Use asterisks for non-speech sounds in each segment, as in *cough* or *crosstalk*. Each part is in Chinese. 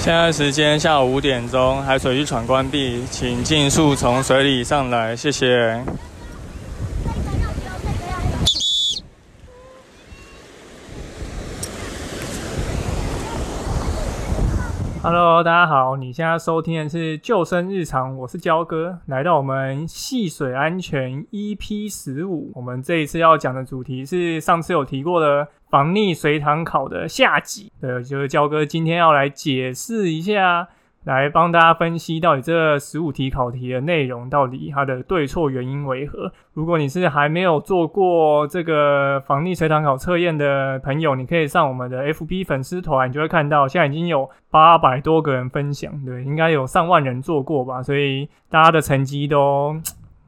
现在时间下午五点钟，海水浴场关闭，请尽速从水里上来，谢谢。Hello，大家好，你现在收听的是救生日常，我是焦哥，来到我们戏水安全 EP 十五，我们这一次要讲的主题是上次有提过的防溺水塘考的下集，对，就是焦哥今天要来解释一下。来帮大家分析到底这十五题考题的内容到底它的对错原因为何？如果你是还没有做过这个防溺水塘考测验的朋友，你可以上我们的 FB 粉丝团，你就会看到现在已经有八百多个人分享，对，应该有上万人做过吧，所以大家的成绩都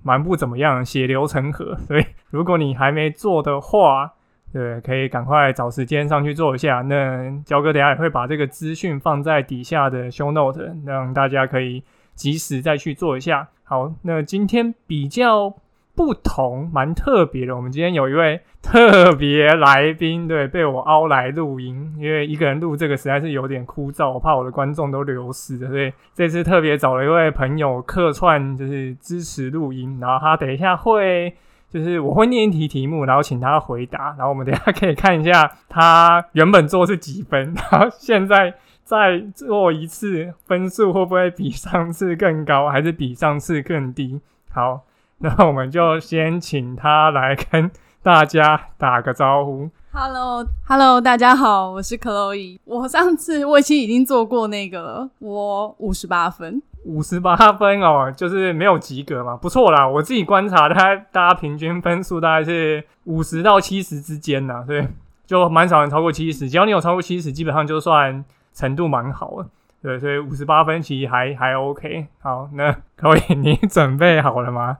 蛮不怎么样，血流成河。所以如果你还没做的话，对，可以赶快找时间上去做一下。那焦哥等下也会把这个资讯放在底下的 show note，让大家可以及时再去做一下。好，那今天比较不同、蛮特别的，我们今天有一位特别来宾，对，被我凹来录音，因为一个人录这个实在是有点枯燥，我怕我的观众都流失了，所以这次特别找了一位朋友客串，就是支持录音，然后他等一下会。就是我会念一题题目，然后请他回答，然后我们等下可以看一下他原本做是几分，*laughs* 然后现在再做一次，分数会不会比上次更高，还是比上次更低？好，那我们就先请他来跟大家打个招呼。Hello，Hello，大家好，我是 Chloe。我上次我已经已经做过那个了，我五十八分。五十八分哦，就是没有及格嘛，不错啦。我自己观察，大大家平均分数大概是五十到七十之间呐，对，就蛮少人超过七十。只要你有超过七十，基本上就算程度蛮好了，对，所以五十八分其实还还 OK。好，那可以，你准备好了吗？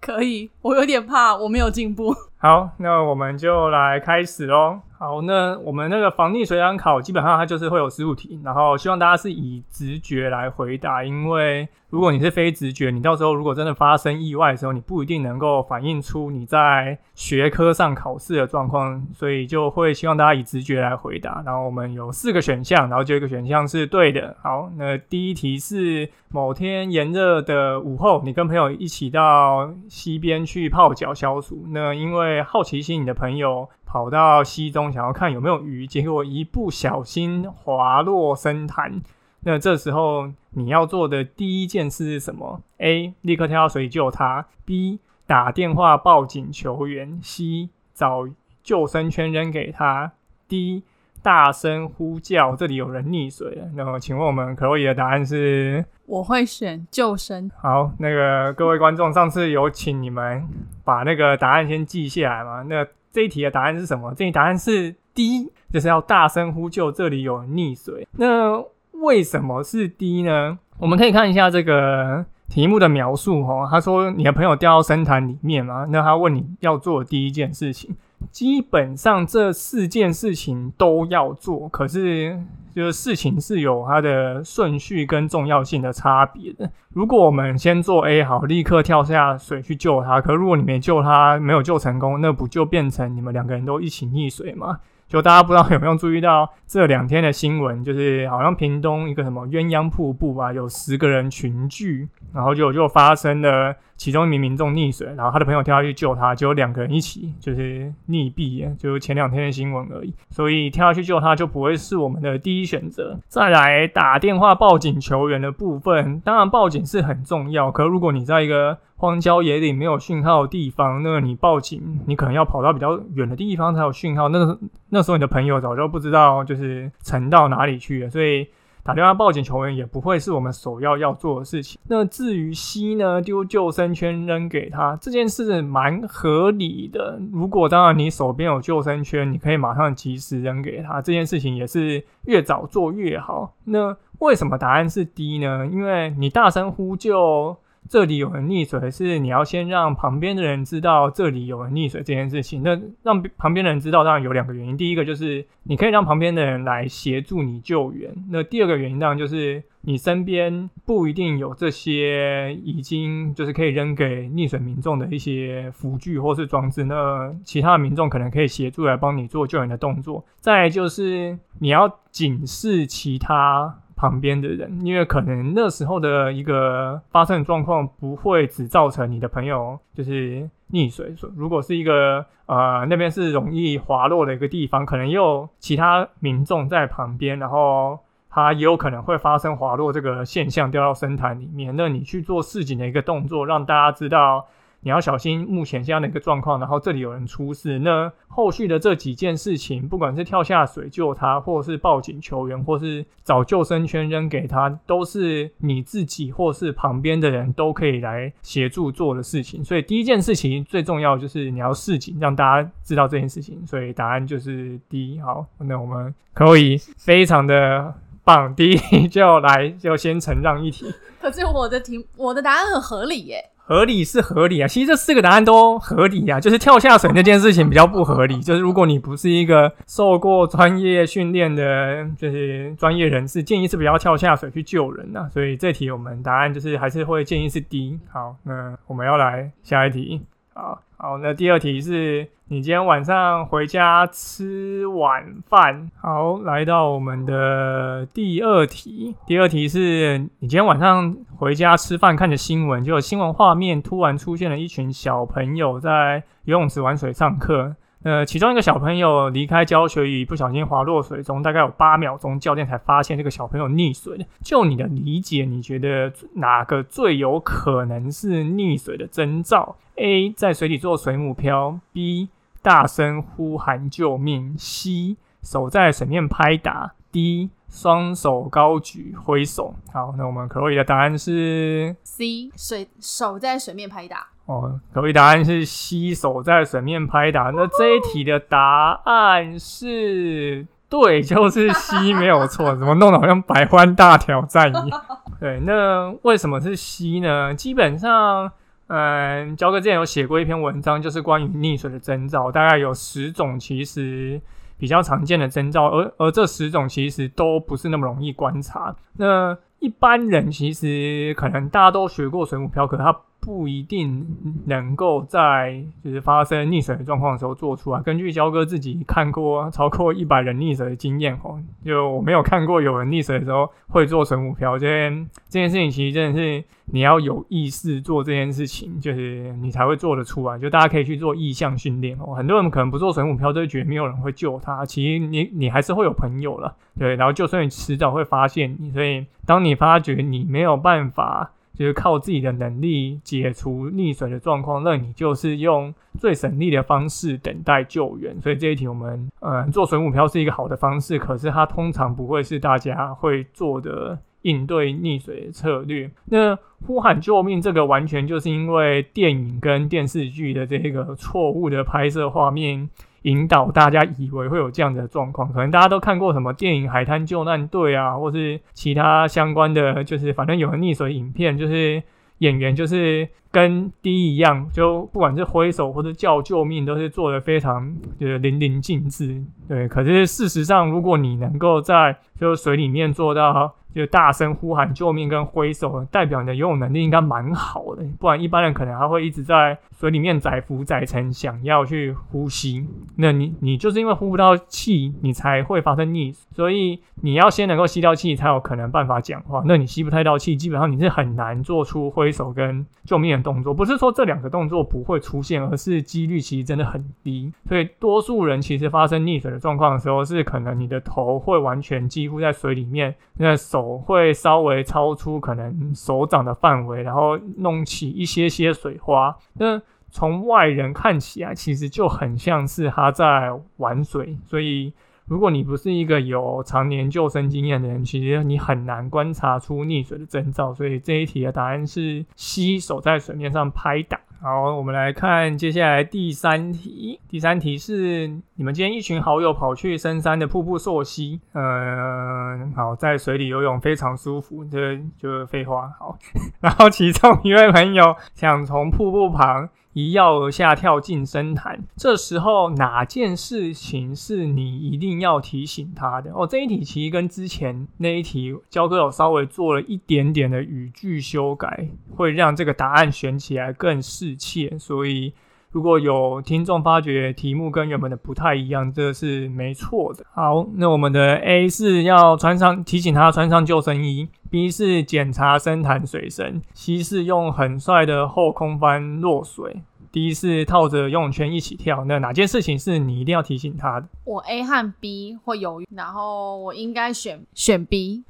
可以，我有点怕我没有进步。好，那我们就来开始喽。好，那我们那个防溺水塘考基本上它就是会有十五题，然后希望大家是以直觉来回答，因为如果你是非直觉，你到时候如果真的发生意外的时候，你不一定能够反映出你在学科上考试的状况，所以就会希望大家以直觉来回答。然后我们有四个选项，然后就一个选项是对的。好，那第一题是某天炎热的午后，你跟朋友一起到溪边去泡脚消暑，那因为好奇心，你的朋友。跑到溪中想要看有没有鱼，结果一不小心滑落深潭。那这时候你要做的第一件事是什么？A. 立刻跳到水里救他；B. 打电话报警求援；C. 找救生圈扔给他；D. 大声呼叫这里有人溺水了。那么，请问我们可以的答案是？我会选救生。好，那个各位观众，上次有请你们把那个答案先记下来嘛？那这一题的答案是什么？这题答案是 D，就是要大声呼救，这里有溺水。那为什么是 D 呢？我们可以看一下这个题目的描述哈。他说你的朋友掉到深潭里面嘛，那他问你要做第一件事情。基本上这四件事情都要做，可是就是事情是有它的顺序跟重要性的差别的。如果我们先做 A 好，立刻跳下水去救他，可如果你没救他，没有救成功，那不就变成你们两个人都一起溺水吗？就大家不知道有没有注意到这两天的新闻，就是好像屏东一个什么鸳鸯瀑布吧，有十个人群聚，然后就就发生了。其中一名民众溺水，然后他的朋友跳下去救他，就有两个人一起就是溺毙，就前两天的新闻而已。所以跳下去救他就不会是我们的第一选择。再来打电话报警求援的部分，当然报警是很重要，可如果你在一个荒郊野岭没有讯号的地方，那你报警，你可能要跑到比较远的地方才有讯号。那个那时候你的朋友早就不知道就是沉到哪里去了，所以。打电话报警求援也不会是我们首要要做的事情。那至于 C 呢，丢救生圈扔给他这件事蛮合理的。如果当然你手边有救生圈，你可以马上及时扔给他，这件事情也是越早做越好。那为什么答案是 D 呢？因为你大声呼救。这里有人溺水，是你要先让旁边的人知道这里有人溺水这件事情。那让旁边的人知道，当然有两个原因。第一个就是你可以让旁边的人来协助你救援。那第二个原因当然就是你身边不一定有这些已经就是可以扔给溺水民众的一些辅具或是装置。那其他的民众可能可以协助来帮你做救援的动作。再就是你要警示其他。旁边的人，因为可能那时候的一个发生状况不会只造成你的朋友就是溺水，如果是一个呃那边是容易滑落的一个地方，可能也有其他民众在旁边，然后他也有可能会发生滑落这个现象掉到深潭里面，那你去做示警的一个动作，让大家知道。你要小心目前这样的一个状况，然后这里有人出事，那后续的这几件事情，不管是跳下水救他，或是报警求援，或是找救生圈扔给他，都是你自己或是旁边的人都可以来协助做的事情。所以第一件事情最重要就是你要示警，让大家知道这件事情。所以答案就是 D。好，那我们可以非常的棒，第一就来就先承让一题。可是我的题，我的答案很合理耶。合理是合理啊，其实这四个答案都合理啊，就是跳下水那件事情比较不合理。就是如果你不是一个受过专业训练的，就是专业人士，建议是不要跳下水去救人呐。所以这题我们答案就是还是会建议是 D。好，那我们要来下一题。好好，那第二题是。你今天晚上回家吃晚饭。好，来到我们的第二题。第二题是你今天晚上回家吃饭，看着新闻，就有新闻画面突然出现了一群小朋友在游泳池玩水上课。呃，其中一个小朋友离开教学椅，不小心滑落水中，大概有八秒钟，教练才发现这个小朋友溺水就你的理解，你觉得哪个最有可能是溺水的征兆？A 在水里做水母漂，B 大声呼喊救命，C 手在水面拍打，D 双手高举挥手。好，那我们可以的答案是 C 水手在水面拍打。哦，可以答案是 C 手在水面拍打。那这一题的答案是对，就是 C，没有错。怎么弄得好像百万大挑战一样？*laughs* 对，那为什么是 C 呢？基本上，嗯，焦哥之前有写过一篇文章，就是关于溺水的征兆，大概有十种，其实比较常见的征兆，而而这十种其实都不是那么容易观察。那一般人其实可能大家都学过水母漂，可他。不一定能够在就是发生溺水的状况的时候做出啊。根据焦哥自己看过超过一百人溺水的经验哦，就我没有看过有人溺水的时候会做水母漂。这件这件事情其实真的是你要有意识做这件事情，就是你才会做得出来。就大家可以去做意向训练哦。很多人可能不做水母漂，就觉得没有人会救他。其实你你还是会有朋友了，对。然后就算你迟早会发现你，所以当你发觉你没有办法。就是靠自己的能力解除溺水的状况，那你就是用最省力的方式等待救援。所以这一题我们，呃，做水母漂是一个好的方式，可是它通常不会是大家会做的应对溺水的策略。那呼喊救命这个完全就是因为电影跟电视剧的这个错误的拍摄画面。引导大家以为会有这样的状况，可能大家都看过什么电影《海滩救难队》啊，或是其他相关的，就是反正有人溺水影片，就是演员就是跟第一一样，就不管是挥手或者叫救命，都是做的非常就是淋漓尽致。对，可是事实上，如果你能够在就是水里面做到。就大声呼喊救命跟挥手，代表你的游泳能力应该蛮好的，不然一般人可能还会一直在水里面载浮载沉，想要去呼吸。那你你就是因为呼不到气，你才会发生溺水。所以你要先能够吸到气，才有可能办法讲话。那你吸不太到气，基本上你是很难做出挥手跟救命动作。不是说这两个动作不会出现，而是几率其实真的很低。所以多数人其实发生溺水的状况的时候，是可能你的头会完全几乎在水里面，那手。会稍微超出可能手掌的范围，然后弄起一些些水花。那从外人看起来，其实就很像是他在玩水。所以，如果你不是一个有常年救生经验的人，其实你很难观察出溺水的征兆。所以这一题的答案是：吸手在水面上拍打。好，我们来看接下来第三题。第三题是你们今天一群好友跑去深山的瀑布溯溪。嗯，好，在水里游泳非常舒服，这就是废话。好，*laughs* 然后其中一位朋友想从瀑布旁。一跃而下，跳进深潭。这时候哪件事情是你一定要提醒他的？哦，这一题其实跟之前那一题焦哥有稍微做了一点点的语句修改，会让这个答案选起来更适切。所以。如果有听众发觉题目跟原本的不太一样，这是没错的。好，那我们的 A 是要穿上提醒他穿上救生衣，B 是检查深潭水深，C 是用很帅的后空翻落水，D 是套着游泳圈一起跳。那哪件事情是你一定要提醒他的？我 A 和 B 会犹豫，然后我应该选选 B。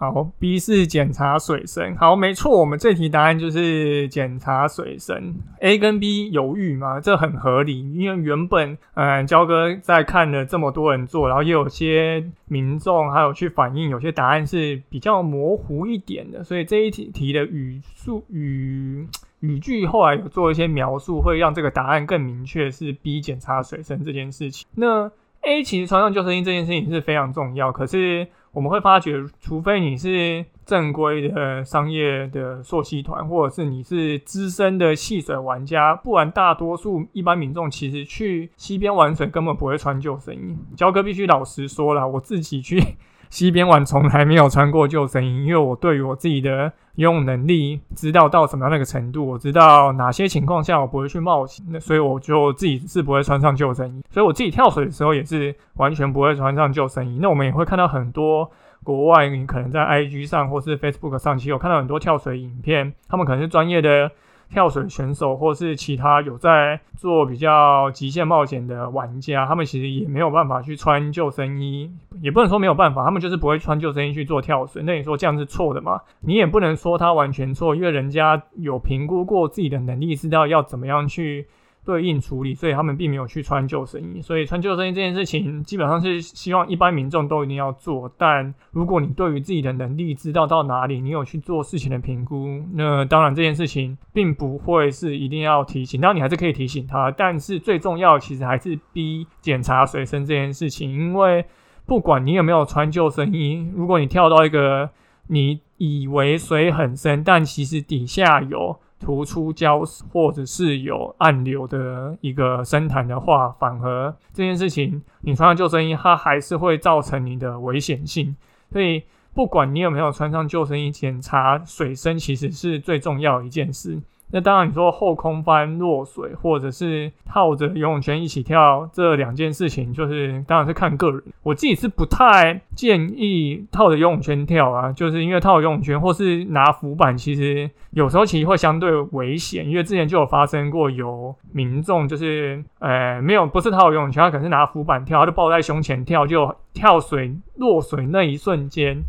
好，B 是检查水深。好，没错，我们这题答案就是检查水深。A 跟 B 犹豫嘛，这很合理，因为原本，嗯，焦哥在看了这么多人做，然后也有些民众还有去反映，有些答案是比较模糊一点的，所以这一题题的语速语语句后来有做一些描述，会让这个答案更明确，是 B 检查水深这件事情。那 A 其实穿上救生衣这件事情是非常重要，可是。我们会发觉，除非你是正规的商业的溯溪团，或者是你是资深的戏水玩家，不然大多数一般民众其实去溪边玩水根本不会穿救生衣。焦哥必须老实说了，我自己去。西边玩从来没有穿过救生衣，因为我对于我自己的游泳能力知道到什么样那个程度，我知道哪些情况下我不会去冒险，那所以我就自己是不会穿上救生衣。所以我自己跳水的时候也是完全不会穿上救生衣。那我们也会看到很多国外，你可能在 IG 上或是 Facebook 上，其实有看到很多跳水影片，他们可能是专业的。跳水选手或是其他有在做比较极限冒险的玩家，他们其实也没有办法去穿救生衣，也不能说没有办法，他们就是不会穿救生衣去做跳水。那你说这样是错的吗？你也不能说他完全错，因为人家有评估过自己的能力，知道要怎么样去。对应处理，所以他们并没有去穿救生衣。所以穿救生衣这件事情，基本上是希望一般民众都一定要做。但如果你对于自己的能力知道到哪里，你有去做事情的评估，那当然这件事情并不会是一定要提醒。当然你还是可以提醒他，但是最重要其实还是逼检查水深这件事情。因为不管你有没有穿救生衣，如果你跳到一个你以为水很深，但其实底下有。突出胶或者是有暗流的一个深潭的话，反而这件事情你穿上救生衣，它还是会造成你的危险性。所以不管你有没有穿上救生衣，检查水深其实是最重要一件事。那当然，你说后空翻落水，或者是套着游泳圈一起跳，这两件事情就是当然是看个人。我自己是不太建议套着游泳圈跳啊，就是因为套游泳圈或是拿浮板，其实有时候其实会相对危险。因为之前就有发生过有民众就是呃没有不是套游泳圈，他可能是拿浮板跳，他就抱在胸前跳，就跳水落水那一瞬间。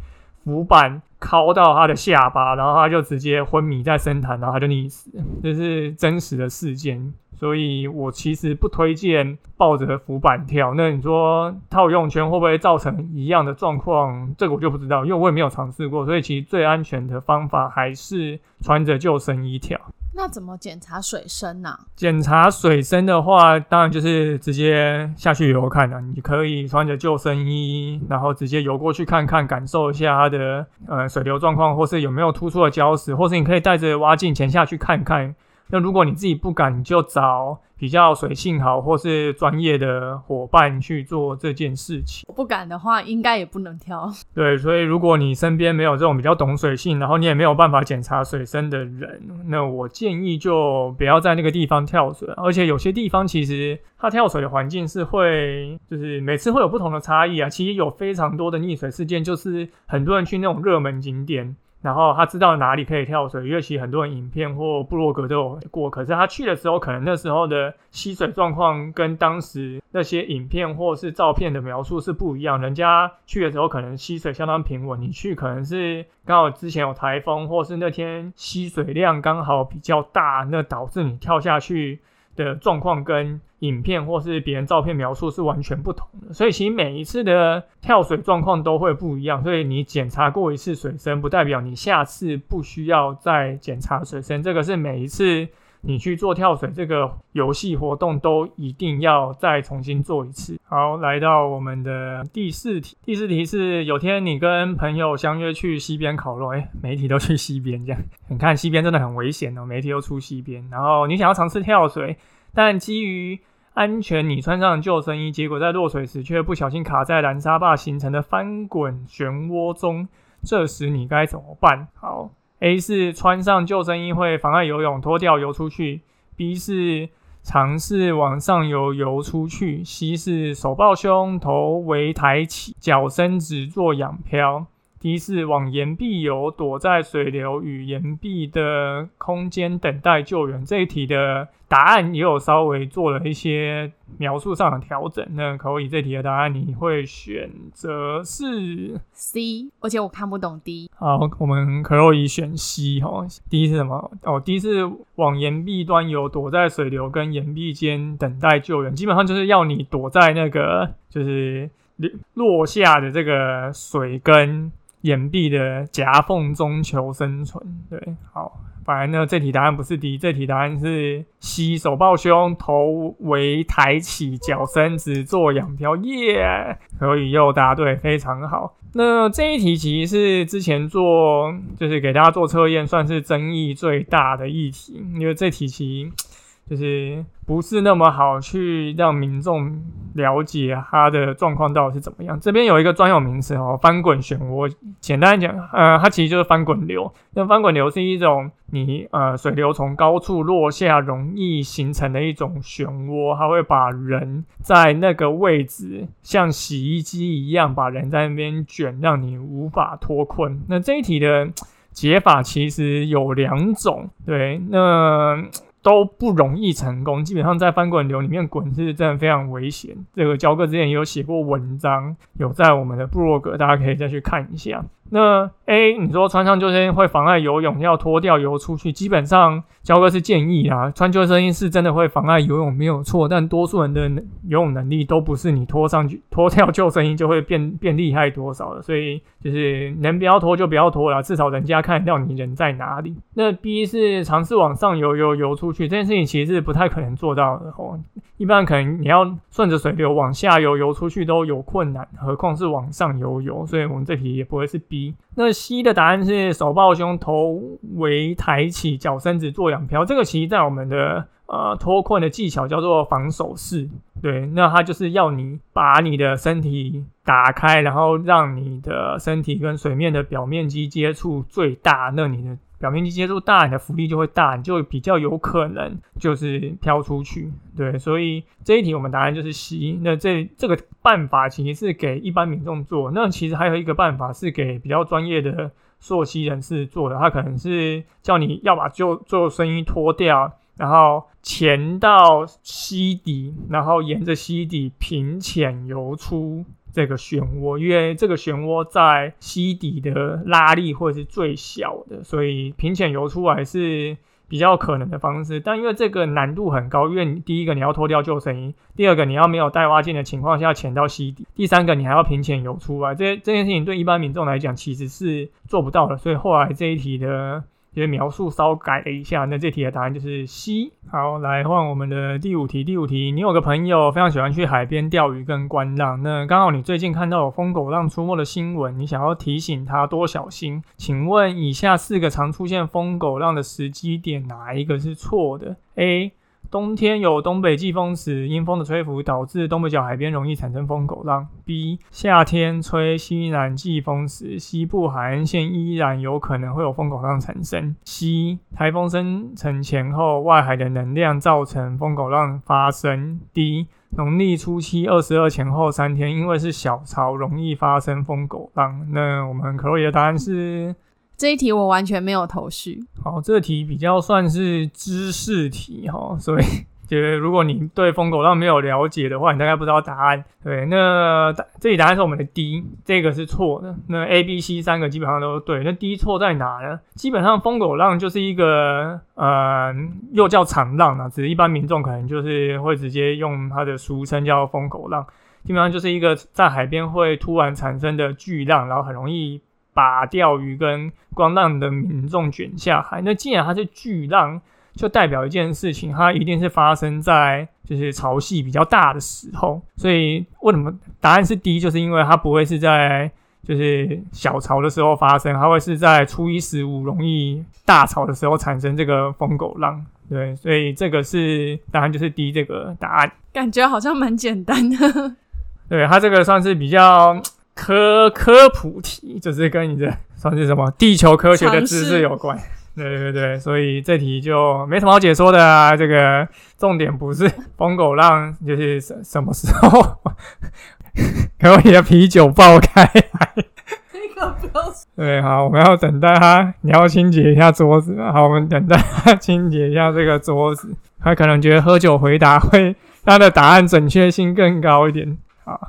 浮板敲到他的下巴，然后他就直接昏迷在深潭，然后他就溺死。这是真实的事件，所以我其实不推荐抱着浮板跳。那你说套游泳圈会不会造成一样的状况？这个我就不知道，因为我也没有尝试过。所以其实最安全的方法还是穿着救生衣跳。那怎么检查水深呢？检查水深的话，当然就是直接下去游看了。你可以穿着救生衣，然后直接游过去看看，感受一下它的呃水流状况，或是有没有突出的礁石，或是你可以带着蛙镜潜下去看看。那如果你自己不敢，你就找比较水性好或是专业的伙伴去做这件事情。不敢的话，应该也不能跳。对，所以如果你身边没有这种比较懂水性，然后你也没有办法检查水深的人，那我建议就不要在那个地方跳水。而且有些地方其实它跳水的环境是会，就是每次会有不同的差异啊。其实有非常多的溺水事件，就是很多人去那种热门景点。然后他知道哪里可以跳水，因为其实很多人影片或部落格都有过。可是他去的时候，可能那时候的吸水状况跟当时那些影片或是照片的描述是不一样。人家去的时候可能吸水相当平稳，你去可能是刚好之前有台风，或是那天吸水量刚好比较大，那导致你跳下去。的状况跟影片或是别人照片描述是完全不同的，所以其实每一次的跳水状况都会不一样。所以你检查过一次水深，不代表你下次不需要再检查水深。这个是每一次你去做跳水这个游戏活动都一定要再重新做一次。好，来到我们的第四题。第四题是有天你跟朋友相约去溪边烤肉，哎，媒体都去溪边这样，你看溪边真的很危险哦，媒体都出溪边，然后你想要尝试跳水。但基于安全，你穿上救生衣，结果在落水时却不小心卡在蓝沙坝形成的翻滚漩涡中。这时你该怎么办？好，A 是穿上救生衣会妨碍游泳，脱掉游出去；B 是尝试往上游游出去。C 是手抱胸，头微抬起，脚伸直做仰漂。D 是往岩壁游，躲在水流与岩壁的空间等待救援。这一题的答案也有稍微做了一些描述上的调整。那可以，这题的答案你会选择是 C，而且我看不懂 D。好，我们可以选 C 哈。D 是什么？哦，D 是往岩壁端游，躲在水流跟岩壁间等待救援。基本上就是要你躲在那个就是落下的这个水跟。岩壁的夹缝中求生存，对，好，反而呢，这题答案不是 D，这题答案是 C，手抱胸，头围抬起，脚伸直做仰漂，耶，可以又答对，非常好。那这一题其实是之前做，就是给大家做测验，算是争议最大的议题，因为这题其实。就是不是那么好去让民众了解它的状况到底是怎么样。这边有一个专有名词哦，翻滚漩涡。简单讲，呃，它其实就是翻滚流。那翻滚流是一种你呃水流从高处落下容易形成的一种漩涡，它会把人在那个位置像洗衣机一样把人在那边卷，让你无法脱困。那这一题的解法其实有两种，对，那。都不容易成功，基本上在翻滚流里面滚是真的非常危险。这个焦哥之前也有写过文章，有在我们的部落格，大家可以再去看一下。那 A，你说穿上救生衣会妨碍游泳，要脱掉游出去。基本上，焦哥是建议啊，穿救生衣是真的会妨碍游泳，没有错。但多数人的游泳能力都不是你脱上去、脱掉救生衣就会变变厉害多少的，所以就是能不要脱就不要脱了，至少人家看得到你人在哪里。那 B 是尝试往上游游游出去，这件事情其实是不太可能做到的哦。一般可能你要顺着水流往下游游出去都有困难，何况是往上游游，所以我们这题也不会是 B。那 C 的答案是手抱胸，头围抬起，脚伸直做仰漂。这个其实在我们的呃脱困的技巧叫做防守式。对，那它就是要你把你的身体打开，然后让你的身体跟水面的表面积接触最大，那你的。表面积接触大，你的浮力就会大，你就比较有可能就是飘出去。对，所以这一题我们答案就是 C。那这这个办法其实是给一般民众做，那其实还有一个办法是给比较专业的溯溪人士做的，他可能是叫你要把救救生衣脱掉，然后潜到溪底，然后沿着溪底平潜游出。这个漩涡，因为这个漩涡在溪底的拉力会是最小的，所以平潜游出来是比较可能的方式。但因为这个难度很高，因为第一个你要脱掉救生衣，第二个你要没有带蛙镜的情况下潜到溪底，第三个你还要平潜游出来，这这件事情对一般民众来讲其实是做不到的。所以后来这一题的。因为描述稍改了一下，那这题的答案就是 C。好，来换我们的第五题。第五题，你有个朋友非常喜欢去海边钓鱼跟观浪，那刚好你最近看到有疯狗浪出没的新闻，你想要提醒他多小心。请问以下四个常出现疯狗浪的时机点，哪一个是错的？A 冬天有东北季风时，阴风的吹拂导致东北角海边容易产生风狗浪。B. 夏天吹西南季风时，西部海岸线依然有可能会有风狗浪产生。C. 台风生成前后，外海的能量造成风狗浪发生。D. 农历初七二十二前后三天，因为是小潮，容易发生风狗浪。那我们可以的答案是。这一题我完全没有头绪。好，这题比较算是知识题哈，所以觉 *laughs* 得如果你对疯狗浪没有了解的话，你大概不知道答案。对，那这里答案是我们的 D，这个是错的。那 A、B、C 三个基本上都对。那 D 错在哪呢？基本上疯狗浪就是一个呃，又叫长浪啊，只是一般民众可能就是会直接用它的俗称叫疯狗浪，基本上就是一个在海边会突然产生的巨浪，然后很容易。把钓鱼跟观浪的民众卷下海，那既然它是巨浪，就代表一件事情，它一定是发生在就是潮汐比较大的时候。所以为什么答案是 D？就是因为它不会是在就是小潮的时候发生，它会是在初一十五容易大潮的时候产生这个疯狗浪。对，所以这个是答案就是 D 这个答案。感觉好像蛮简单的。*laughs* 对，它这个算是比较。科科普题就是跟你的算是什么地球科学的知识有关。对对对，所以这题就没什么好解说的啊。这个重点不是疯狗浪，就是什什么时候给我你的啤酒爆开来。对，好，我们要等待他，你要清洁一下桌子。好，我们等待他清洁一下这个桌子。他可能觉得喝酒回答会他的答案准确性更高一点。好，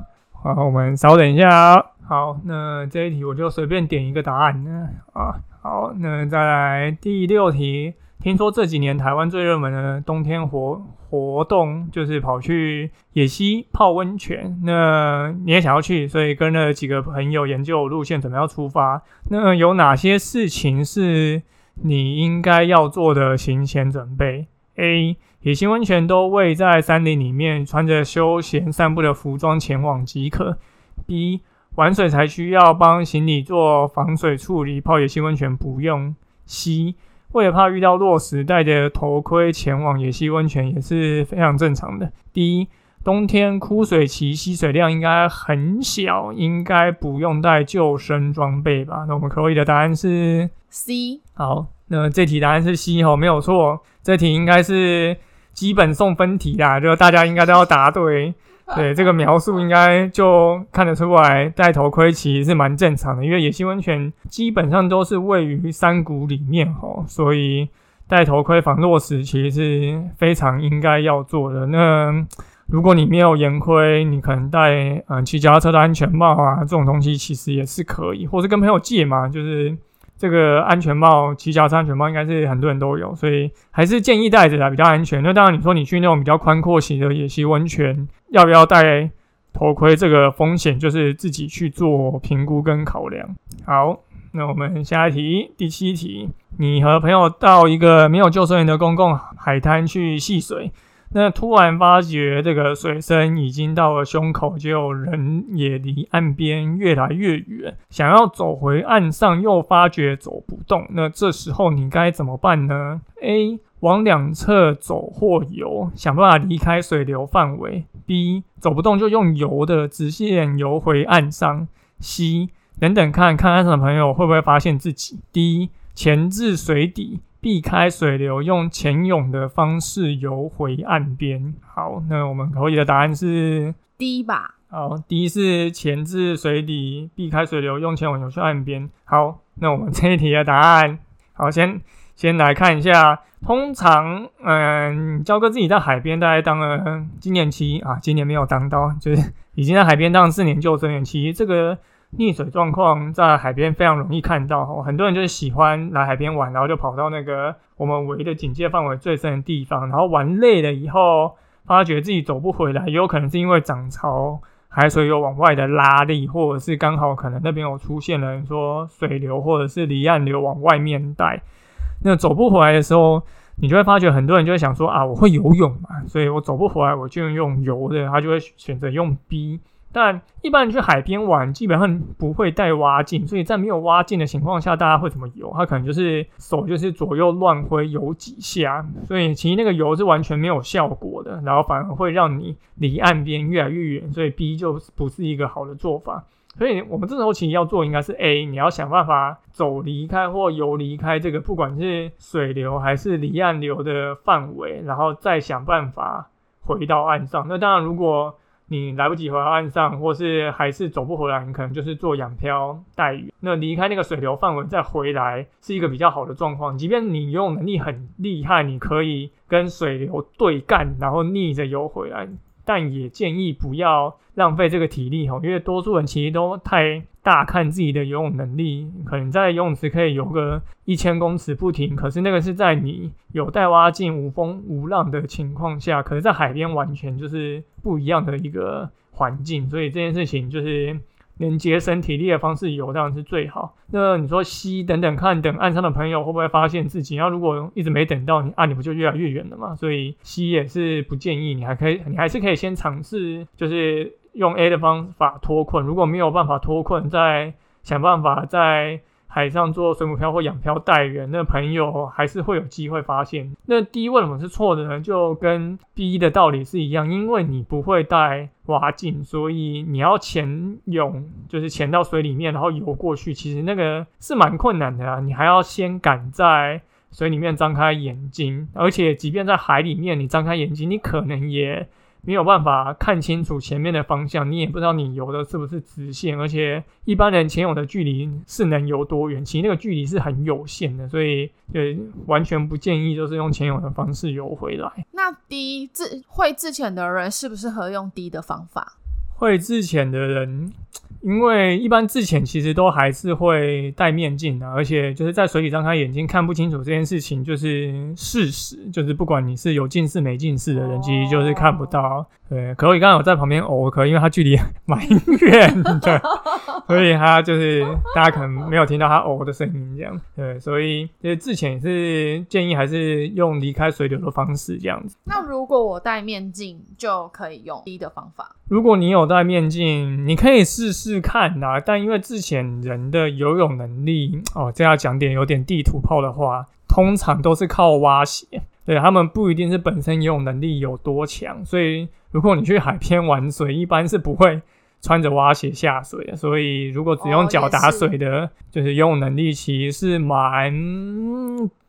好，我们稍等一下啊。好，那这一题我就随便点一个答案呢。啊，好，那再来第六题。听说这几年台湾最热门的冬天活活动就是跑去野溪泡温泉。那你也想要去，所以跟了几个朋友研究路线，准备要出发。那有哪些事情是你应该要做的行前准备？A. 野溪温泉都位在山林里面，穿着休闲散步的服装前往即可。B. 玩水才需要帮行李做防水处理，泡野溪温泉不用。C. 为了怕遇到落石，戴着头盔前往野溪温泉也是非常正常的。第一，冬天枯水期吸水量应该很小，应该不用带救生装备吧？那我们可以的答案是 C。好，那这题答案是 C 哦，没有错。这题应该是基本送分题啦，就大家应该都要答对。*laughs* 对这个描述应该就看得出来，戴头盔其实是蛮正常的，因为野溪温泉基本上都是位于山谷里面吼，所以戴头盔防落石其实是非常应该要做的。那如果你没有岩盔，你可能戴嗯骑脚踏车的安全帽啊，这种东西其实也是可以，或是跟朋友借嘛，就是。这个安全帽，骑脚车安全帽应该是很多人都有，所以还是建议戴着的比较安全。那当然，你说你去那种比较宽阔型的野溪温泉，要不要戴头盔？这个风险就是自己去做评估跟考量。好，那我们下一题，第七题，你和朋友到一个没有救生员的公共海滩去戏水。那突然发觉这个水深已经到了胸口，就人也离岸边越来越远，想要走回岸上，又发觉走不动。那这时候你该怎么办呢？A. 往两侧走或游，想办法离开水流范围。B. 走不动就用游的直线游回岸上。C. 等等看看岸上的朋友会不会发现自己。D. 潜至水底。避开水流，用潜泳的方式游回岸边。好，那我们可以的答案是 D 吧？好，D 是潜至水底，避开水流，用潜泳游去岸边。好，那我们这一题的答案，好，先先来看一下。通常，嗯，焦哥自己在海边大概当了今年期啊，今年没有当到，就是已经在海边当了四年救生员。期这个。溺水状况在海边非常容易看到，很多人就是喜欢来海边玩，然后就跑到那个我们围的警戒范围最深的地方，然后玩累了以后，发觉自己走不回来，也有可能是因为涨潮，海水有往外的拉力，或者是刚好可能那边有出现了说水流或者是离岸流往外面带，那走不回来的时候，你就会发觉很多人就会想说啊，我会游泳嘛，所以我走不回来，我就用游的，他就会选择用 B。但一般人去海边玩，基本上不会带蛙镜，所以在没有蛙镜的情况下，大家会怎么游？他可能就是手就是左右乱挥游几下，所以其实那个游是完全没有效果的，然后反而会让你离岸边越来越远，所以 B 就不是一个好的做法。所以我们这时候其实要做应该是 A，你要想办法走离开或游离开这个不管是水流还是离岸流的范围，然后再想办法回到岸上。那当然如果你来不及回到岸上，或是还是走不回来，你可能就是做仰漂带鱼。那离开那个水流范围再回来，是一个比较好的状况。即便你游泳能力很厉害，你可以跟水流对干，然后逆着游回来。但也建议不要浪费这个体力吼，因为多数人其实都太大看自己的游泳能力，可能在游泳池可以游个一千公尺不停，可是那个是在你有带蛙镜、无风无浪的情况下，可是在海边完全就是不一样的一个环境，所以这件事情就是。能节省体力的方式游当然是最好。那你说吸等等看，等岸上的朋友会不会发现自己？那如果一直没等到你，啊，你不就越来越远了嘛？所以吸也是不建议。你还可以，你还是可以先尝试，就是用 A 的方法脱困。如果没有办法脱困，再想办法在。海上做水母漂或养漂带人，那朋友还是会有机会发现。那第一为什么是错的呢？就跟 B 的道理是一样，因为你不会带蛙镜，所以你要潜泳，就是潜到水里面，然后游过去，其实那个是蛮困难的啊。你还要先赶在水里面张开眼睛，而且即便在海里面，你张开眼睛，你可能也没有办法看清楚前面的方向，你也不知道你游的是不是直线，而且一般人潜泳的距离是能游多远，其实那个距离是很有限的，所以就完全不建议就是用潜泳的方式游回来。那低自会自潜的人适不适合用低的方法？会自潜的人。因为一般自潜其实都还是会戴面镜的，而且就是在水里张开眼睛看不清楚这件事情就是事实，就是不管你是有近视没近视的人，其实就是看不到。对，可我刚刚有在旁边偶可，因为他距离 *laughs* 蛮远的，所以他就是大家可能没有听到他偶的声音这样。对，所以就是之前也是建议还是用离开水流的方式这样子。那如果我戴面镜就可以用低的方法？如果你有戴面镜，你可以试试看呐。但因为自潜人的游泳能力哦，这要讲点有点地图炮的话，通常都是靠蛙鞋。对他们不一定是本身游泳能力有多强，所以。如果你去海边玩水，一般是不会穿着蛙鞋下水的。所以，如果只用脚打水的，就是游泳能力其实是蛮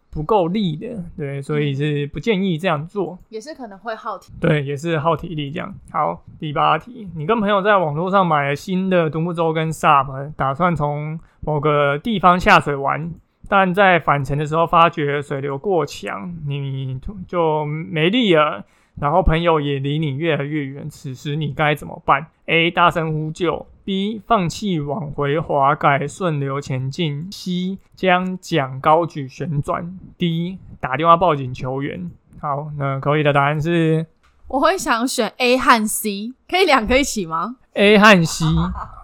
不够力的。对，所以是不建议这样做。也是可能会耗体。对，也是耗体力这样。好，第八题，你跟朋友在网络上买了新的独木舟跟 SUP，打算从某个地方下水玩，但在返程的时候发觉水流过强，你就没力了。然后朋友也离你越来越远，此时你该怎么办？A. 大声呼救；B. 放弃往回滑改顺流前进；C. 将桨高举旋转；D. 打电话报警求援。好，那可以的答案是，我会想选 A 和 C，可以两个一起吗？A 和 C，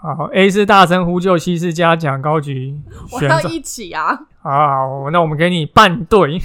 好，A 是大声呼救，C 是加桨高举旋转，一起啊！好，那我们给你半对，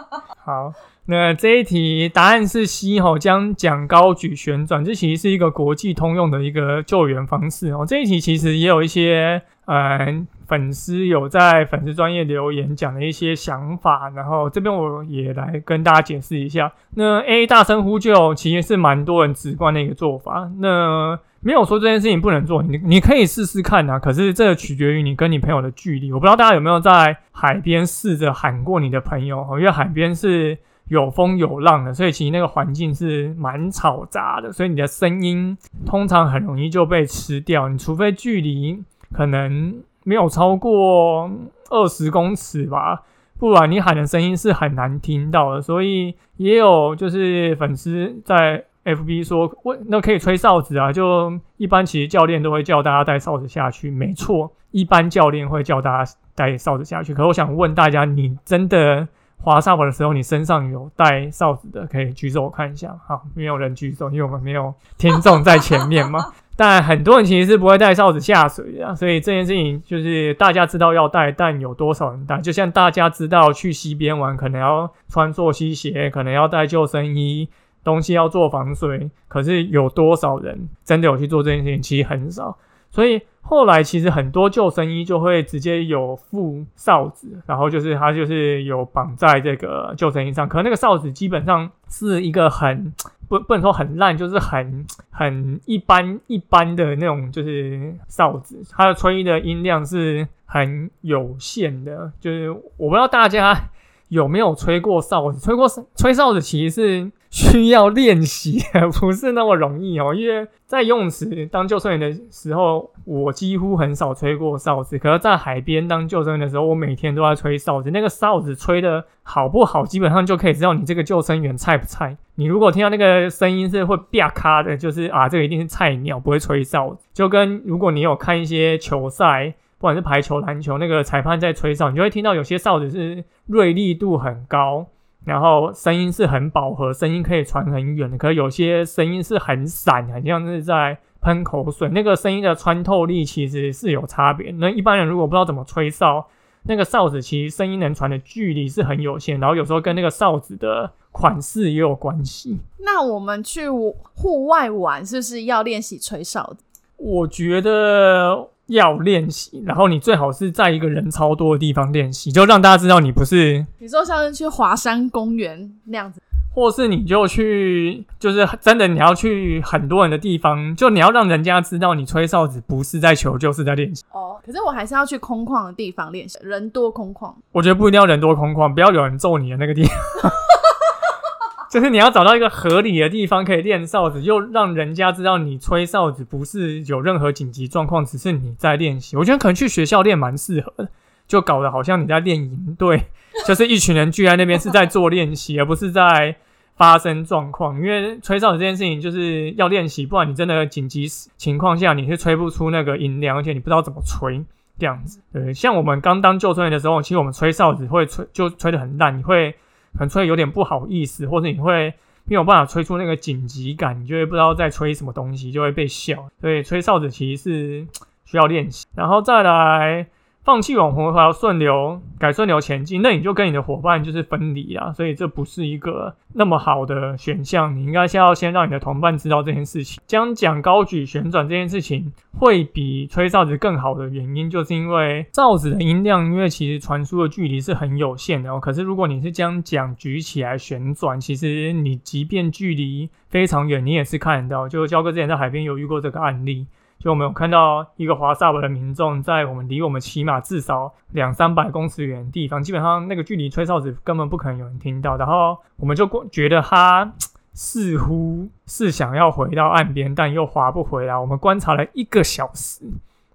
*laughs* 好。那这一题答案是 C 吼，将桨高举旋转，这其实是一个国际通用的一个救援方式哦。这一题其实也有一些呃粉丝有在粉丝专业留言讲的一些想法，然后这边我也来跟大家解释一下。那 A 大声呼救其实是蛮多人直观的一个做法，那没有说这件事情不能做，你你可以试试看啊。可是这取决于你跟你朋友的距离，我不知道大家有没有在海边试着喊过你的朋友因为海边是。有风有浪的，所以其实那个环境是蛮嘈杂的，所以你的声音通常很容易就被吃掉。你除非距离可能没有超过二十公尺吧，不然你喊的声音是很难听到的。所以也有就是粉丝在 FB 说，问那可以吹哨子啊？就一般其实教练都会叫大家带哨子下去，没错，一般教练会叫大家带哨子下去。可我想问大家，你真的？滑沙堡的时候，你身上有带哨子的，可以举手我看一下。好，没有人举手，因为我们没有听众在前面嘛。*laughs* 但很多人其实是不会带哨子下水的，所以这件事情就是大家知道要带，但有多少人带？就像大家知道去溪边玩，可能要穿溯溪鞋，可能要带救生衣，东西要做防水，可是有多少人真的有去做这件事情？其实很少，所以。后来其实很多救生衣就会直接有附哨子，然后就是它就是有绑在这个救生衣上。可那个哨子基本上是一个很不不能说很烂，就是很很一般一般的那种就是哨子，它的吹的音量是很有限的。就是我不知道大家有没有吹过哨子，吹过吹哨子其实是。需要练习，不是那么容易哦。因为在游泳池当救生员的时候，我几乎很少吹过哨子。可是，在海边当救生员的时候，我每天都在吹哨子。那个哨子吹的好不好，基本上就可以知道你这个救生员菜不菜。你如果听到那个声音是会啪咔的，就是啊，这个一定是菜鸟，不会吹哨子。就跟如果你有看一些球赛，不管是排球、篮球，那个裁判在吹哨，你就会听到有些哨子是锐利度很高。然后声音是很饱和，声音可以传很远的。可有些声音是很散，很像是在喷口水。那个声音的穿透力其实是有差别。那一般人如果不知道怎么吹哨，那个哨子其实声音能传的距离是很有限。然后有时候跟那个哨子的款式也有关系。那我们去户外玩是不是要练习吹哨子？我觉得。要练习，然后你最好是在一个人超多的地方练习，就让大家知道你不是。你说像是去华山公园那样子，或是你就去，就是真的你要去很多人的地方，就你要让人家知道你吹哨子不是在求救，是在练习。哦，可是我还是要去空旷的地方练习，人多空旷。我觉得不一定要人多空旷，不要有人揍你的那个地方。就是你要找到一个合理的地方可以练哨子，又让人家知道你吹哨子不是有任何紧急状况，只是你在练习。我觉得可能去学校练蛮适合的，就搞得好像你在练营队，*laughs* 就是一群人聚在那边是在做练习，而不是在发生状况。因为吹哨子这件事情就是要练习，不然你真的紧急情况下你是吹不出那个音量，而且你不知道怎么吹这样子。对，像我们刚当救生员的时候，其实我们吹哨子会吹就吹得很烂，你会。可能吹有点不好意思，或者你会没有办法吹出那个紧急感，你就会不知道在吹什么东西，就会被笑。所以吹哨子其实是需要练习，然后再来。放弃网红和顺流，改顺流前进，那你就跟你的伙伴就是分离啊，所以这不是一个那么好的选项。你应该先要先让你的同伴知道这件事情。将桨高举旋转这件事情会比吹哨子更好的原因，就是因为哨子的音量，因为其实传输的距离是很有限的哦。可是如果你是将桨举起来旋转，其实你即便距离非常远，你也是看得到。就焦哥之前在海边有遇过这个案例。就我们有看到一个华萨尔的民众，在我们离我们起码至少两三百公尺远的地方，基本上那个距离吹哨子根本不可能有人听到。然后我们就觉得他似乎是想要回到岸边，但又划不回来。我们观察了一个小时，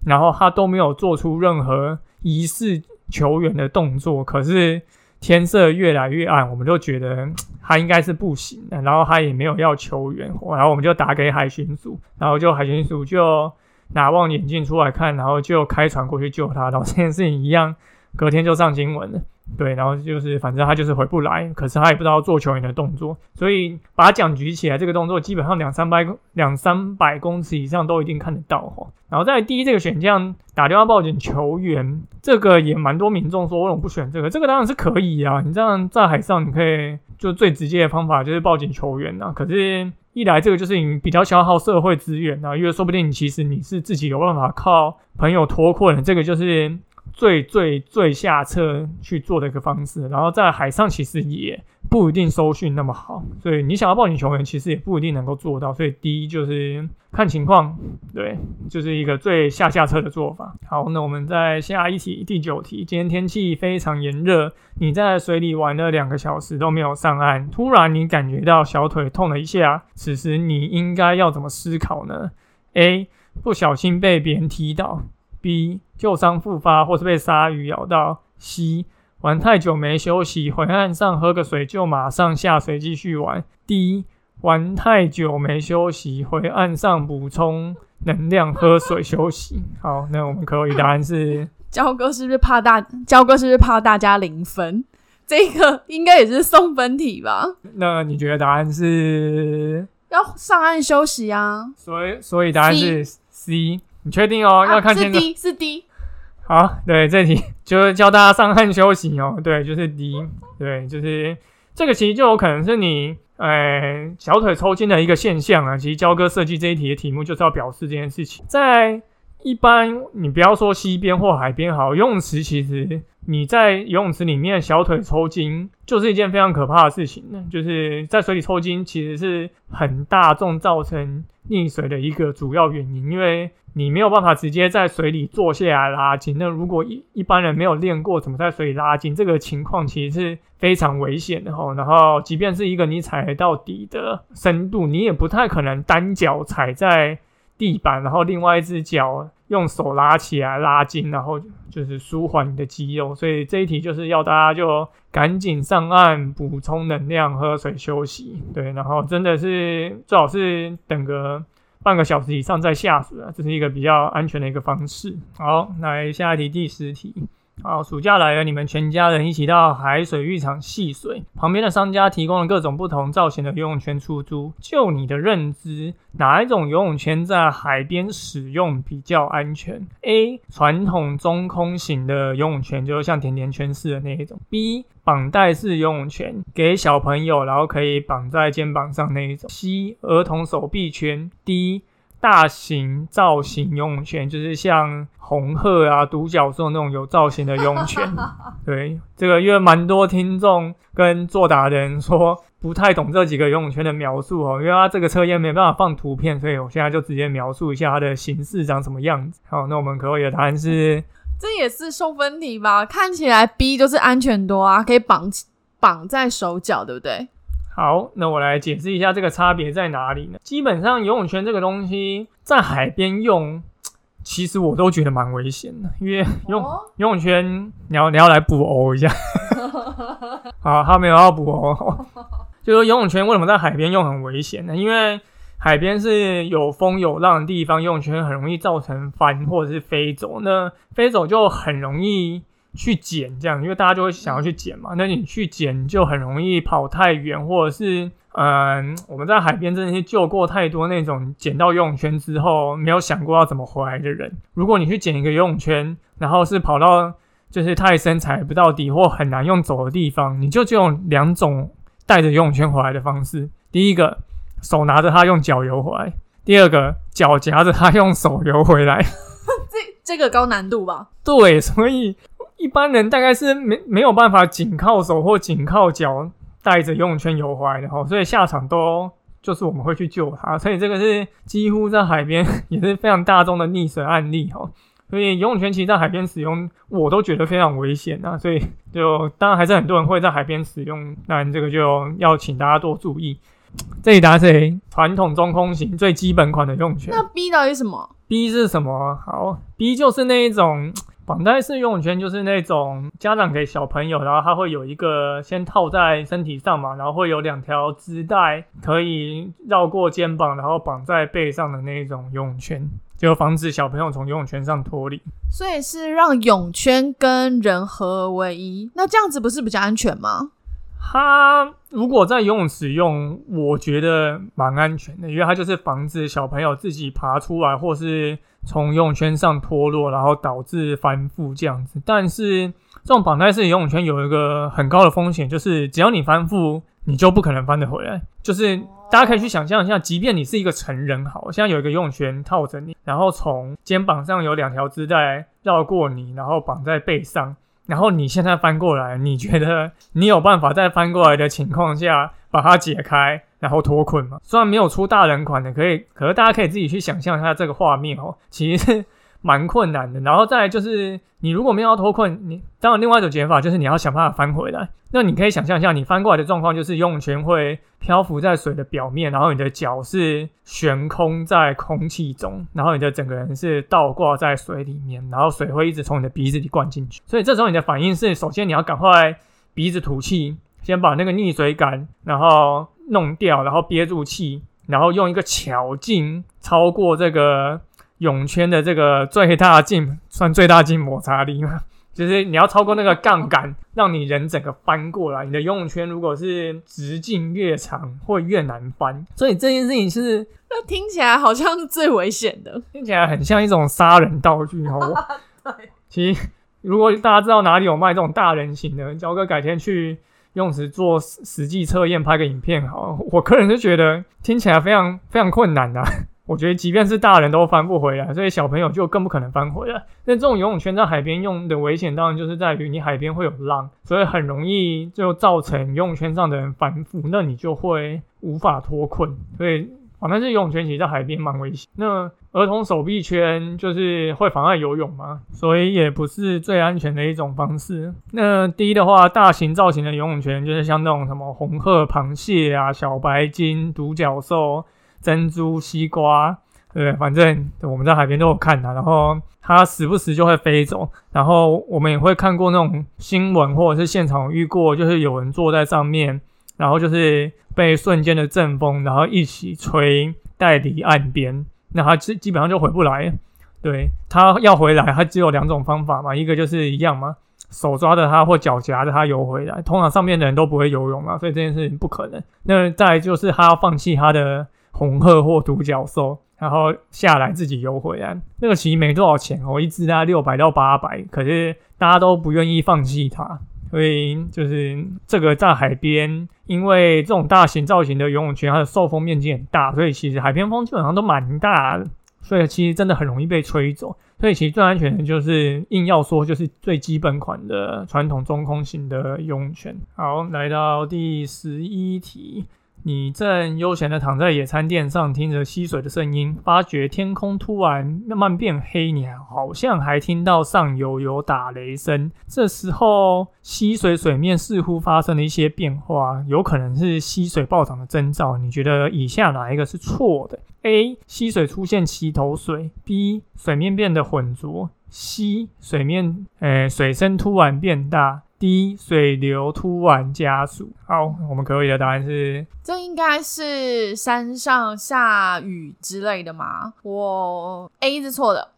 然后他都没有做出任何疑似求援的动作。可是天色越来越暗，我们就觉得。*tsk* 他应该是不行的，然后他也没有要求援，然后我们就打给海巡署，然后就海巡署就拿望远镜出来看，然后就开船过去救他，然后这件事情一样，隔天就上新闻了。对，然后就是反正他就是回不来，可是他也不知道做球员的动作，所以把桨举起来这个动作，基本上两三百两三百公尺以上都一定看得到哈。然后在第一这个选项打电话报警求援，这个也蛮多民众说为什么不选这个？这个当然是可以啊，你这样在海上你可以就最直接的方法就是报警求援呐。可是，一来这个就是你比较消耗社会资源啊，因为说不定其实你是自己有办法靠朋友脱困，这个就是。最最最下策去做的一个方式，然后在海上其实也不一定收讯那么好，所以你想要报警求援，其实也不一定能够做到。所以第一就是看情况，对，就是一个最下下策的做法。好，那我们再下一题，第九题。今天天气非常炎热，你在水里玩了两个小时都没有上岸，突然你感觉到小腿痛了一下，此时你应该要怎么思考呢？A. 不小心被别人踢到。B 旧伤复发，或是被鲨鱼咬到。C 玩太久没休息，回岸上喝个水就马上下水继续玩。D 玩太久没休息，回岸上补充能量，喝水休息。好，那我们可以答案是，*laughs* 焦哥是不是怕大？焦哥是不是怕大家零分？这个应该也是送分题吧？那你觉得答案是？要上岸休息啊？所以，所以答案是 C。你确定哦？要看是 D 是 D。好，对，这题就是教大家上岸休息哦。对，就是 D。对，就是这个其实就有可能是你，呃，小腿抽筋的一个现象啊。其实焦哥设计这一题的题目就是要表示这件事情。在一般，你不要说溪边或海边好，游泳池其实你在游泳池里面小腿抽筋，就是一件非常可怕的事情呢。就是在水里抽筋，其实是很大众造成溺水的一个主要原因，因为。你没有办法直接在水里坐下来拉筋。那如果一一般人没有练过怎么在水里拉筋，这个情况其实是非常危险的哈。然后，即便是一个你踩到底的深度，你也不太可能单脚踩在地板，然后另外一只脚用手拉起来拉筋，然后就是舒缓你的肌肉。所以这一题就是要大家就赶紧上岸补充能量、喝水休息。对，然后真的是最好是等个。半个小时以上再下水啊，这是一个比较安全的一个方式。好，来下一题，第十题。好，暑假来了，你们全家人一起到海水浴场戏水，旁边的商家提供了各种不同造型的游泳圈出租。就你的认知，哪一种游泳圈在海边使用比较安全？A. 传统中空型的游泳圈，就是像甜甜圈似的那一种。B. 绑带式游泳圈，给小朋友，然后可以绑在肩膀上那一种。C. 儿童手臂圈。D. 大型造型游泳圈，就是像红鹤啊、独角兽那种有造型的游泳圈。*laughs* 对，这个因为蛮多听众跟作答的人说。不太懂这几个游泳圈的描述哦，因为它这个测验没办法放图片，所以我现在就直接描述一下它的形式长什么样子。好，那我们可以的答案是，这也是送分题吧？看起来 B 就是安全多啊，可以绑绑在手脚，对不对？好，那我来解释一下这个差别在哪里呢？基本上游泳圈这个东西在海边用，其实我都觉得蛮危险的，因为用游泳圈你要你要来补欧一下。*laughs* 好，他没有要补欧，就说游泳圈为什么在海边用很危险呢？因为海边是有风有浪的地方，游泳圈很容易造成翻或者是飞走，那飞走就很容易。去捡这样，因为大家就会想要去捡嘛。那你去捡就很容易跑太远，或者是嗯，我们在海边真的是救过太多那种捡到游泳圈之后没有想过要怎么回来的人。如果你去捡一个游泳圈，然后是跑到就是太深踩不到底或很难用走的地方，你就只有两种带着游泳圈回来的方式：第一个手拿着它用脚游回来；第二个脚夹着它用手游回来。*laughs* 这这个高难度吧？对，所以。一般人大概是没没有办法紧靠手或紧靠脚带着游泳圈游回来的哈，所以下场都就是我们会去救他，所以这个是几乎在海边也是非常大众的溺水案例哈。所以游泳圈其实在海边使用，我都觉得非常危险呐，所以就当然还是很多人会在海边使用，那这个就要请大家多注意。这里答是传统中空型最基本款的游泳圈。那 B 到底什么？B 是什么？好，B 就是那一种。绑带式游泳圈就是那种家长给小朋友，然后它会有一个先套在身体上嘛，然后会有两条织带可以绕过肩膀，然后绑在背上的那种游泳圈，就防止小朋友从游泳圈上脱离。所以是让泳圈跟人合而为一，那这样子不是比较安全吗？它如果在游泳池用，我觉得蛮安全的，因为它就是防止小朋友自己爬出来，或是从游泳圈上脱落，然后导致翻覆这样子。但是这种绑带式游泳圈有一个很高的风险，就是只要你翻覆，你就不可能翻得回来。就是大家可以去想象一下，即便你是一个成人，好，现在有一个游泳圈套着你，然后从肩膀上有两条织带绕过你，然后绑在背上。然后你现在翻过来，你觉得你有办法在翻过来的情况下把它解开，然后脱困吗？虽然没有出大人款的，可以，可是大家可以自己去想象一下这个画面哦，其实。蛮困难的，然后再就是，你如果没有要脱困，你当然另外一种解法就是你要想办法翻回来。那你可以想象一下，你翻过来的状况就是游泳圈会漂浮在水的表面，然后你的脚是悬空在空气中，然后你的整个人是倒挂在水里面，然后水会一直从你的鼻子里灌进去。所以这时候你的反应是，首先你要赶快鼻子吐气，先把那个溺水感然后弄掉，然后憋住气，然后用一个巧劲超过这个。泳圈的这个最大劲算最大劲摩擦力吗？*laughs* 就是你要超过那个杠杆，让你人整个翻过来。你的游泳圈如果是直径越长，会越难翻。所以这件事情是，那听起来好像是最危险的，听起来很像一种杀人道具哦。*laughs* 对，其实如果大家知道哪里有卖这种大人型的，焦哥改天去游泳池做实际测验，拍个影片好。我个人是觉得听起来非常非常困难的。我觉得，即便是大人都翻不回来，所以小朋友就更不可能翻回来。那这种游泳圈在海边用的危险，当然就是在于你海边会有浪，所以很容易就造成游泳圈上的人翻覆，那你就会无法脱困。所以，反正是游泳圈其实在海边蛮危险。那儿童手臂圈就是会妨碍游泳吗，所以也不是最安全的一种方式。那第一的话，大型造型的游泳圈就是像那种什么红鹤螃蟹啊、小白鲸、独角兽。珍珠西瓜，对，反正我们在海边都有看它，然后它时不时就会飞走，然后我们也会看过那种新闻或者是现场遇过，就是有人坐在上面，然后就是被瞬间的阵风，然后一起吹带离岸边，那它基基本上就回不来。对，它要回来，它只有两种方法嘛，一个就是一样嘛，手抓着它或脚夹着它游回来，通常上面的人都不会游泳嘛，所以这件事情不可能。那再就是他要放弃他的。红鹤或独角兽，然后下来自己游回来，那个其实没多少钱哦，一只大概六百到八百，可是大家都不愿意放弃它，所以就是这个在海边，因为这种大型造型的游泳圈，它的受风面积很大，所以其实海边风基本上都蛮大的，所以其实真的很容易被吹走。所以其实最安全的就是硬要说就是最基本款的传统中空型的游泳圈。好，来到第十一题。你正悠闲的躺在野餐垫上，听着溪水的声音，发觉天空突然慢慢变黑，你好像还听到上游有打雷声。这时候，溪水水面似乎发生了一些变化，有可能是溪水暴涨的征兆。你觉得以下哪一个是错的？A. 溪水出现齐头水；B. 水面变得浑浊；C. 水面，呃，水声突然变大。低水流突然加速。好，我们可以的答案是，这应该是山上下雨之类的吗？我 A 是错的。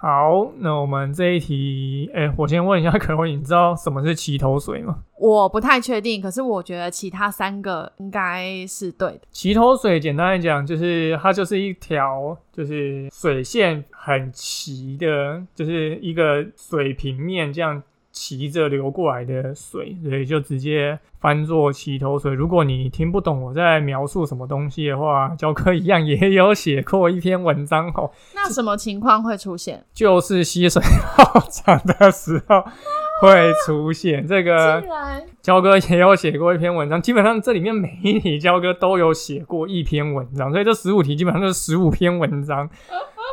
好，那我们这一题，哎，我先问一下可慧，你知道什么是齐头水吗？我不太确定，可是我觉得其他三个应该是对的。齐头水简单来讲，就是它就是一条，就是水线很齐的，就是一个水平面这样。骑着流过来的水，所以就直接翻作齐头水。如果你听不懂我在描述什么东西的话，教科一样也有写过一篇文章哦。那什么情况会出现？就是溪水暴涨的时候会出现这个。教哥也有写过一篇文章，基本上这里面每一题教哥都有写过一篇文章，所以这十五题基本上就是十五篇文章。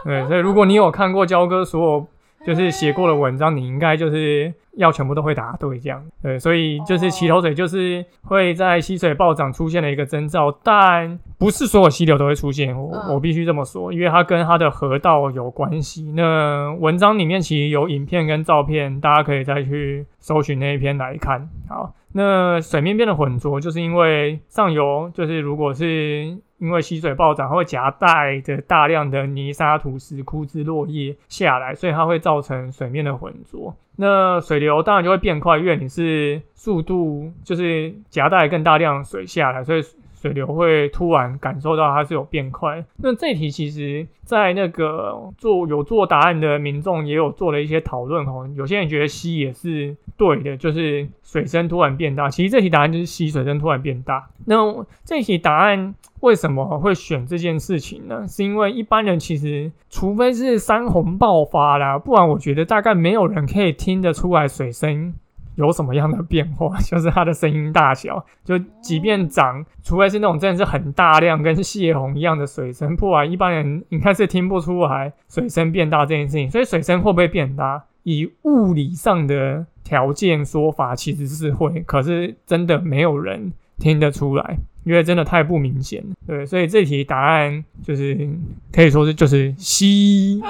对，所以如果你有看过教哥所有就是写过的文章，你应该就是。要全部都会答对，这样对，所以就是齐头水就是会在溪水暴涨出现的一个征兆，但不是所有溪流都会出现，我我必须这么说，因为它跟它的河道有关系。那文章里面其实有影片跟照片，大家可以再去搜寻那一篇来看。好，那水面变得浑浊，就是因为上游就是如果是。因为溪水暴涨，它会夹带着大量的泥沙、土石、枯枝、落叶下来，所以它会造成水面的浑浊。那水流当然就会变快，因为你是速度，就是夹带更大量水下来，所以。水流会突然感受到它是有变快。那这题其实，在那个做有做答案的民众也有做了一些讨论哦。有些人觉得吸也是对的，就是水声突然变大。其实这题答案就是吸水声突然变大。那这题答案为什么会选这件事情呢？是因为一般人其实，除非是山洪爆发啦，不然我觉得大概没有人可以听得出来水声。有什么样的变化？*laughs* 就是它的声音大小，就即便涨，除非是那种真的是很大量，跟泄洪一样的水声，不然一般人应该是听不出来水声变大这件事情。所以水声会不会变大？以物理上的条件说法，其实是会，可是真的没有人听得出来，因为真的太不明显了。对，所以这题答案就是可以说是就是 C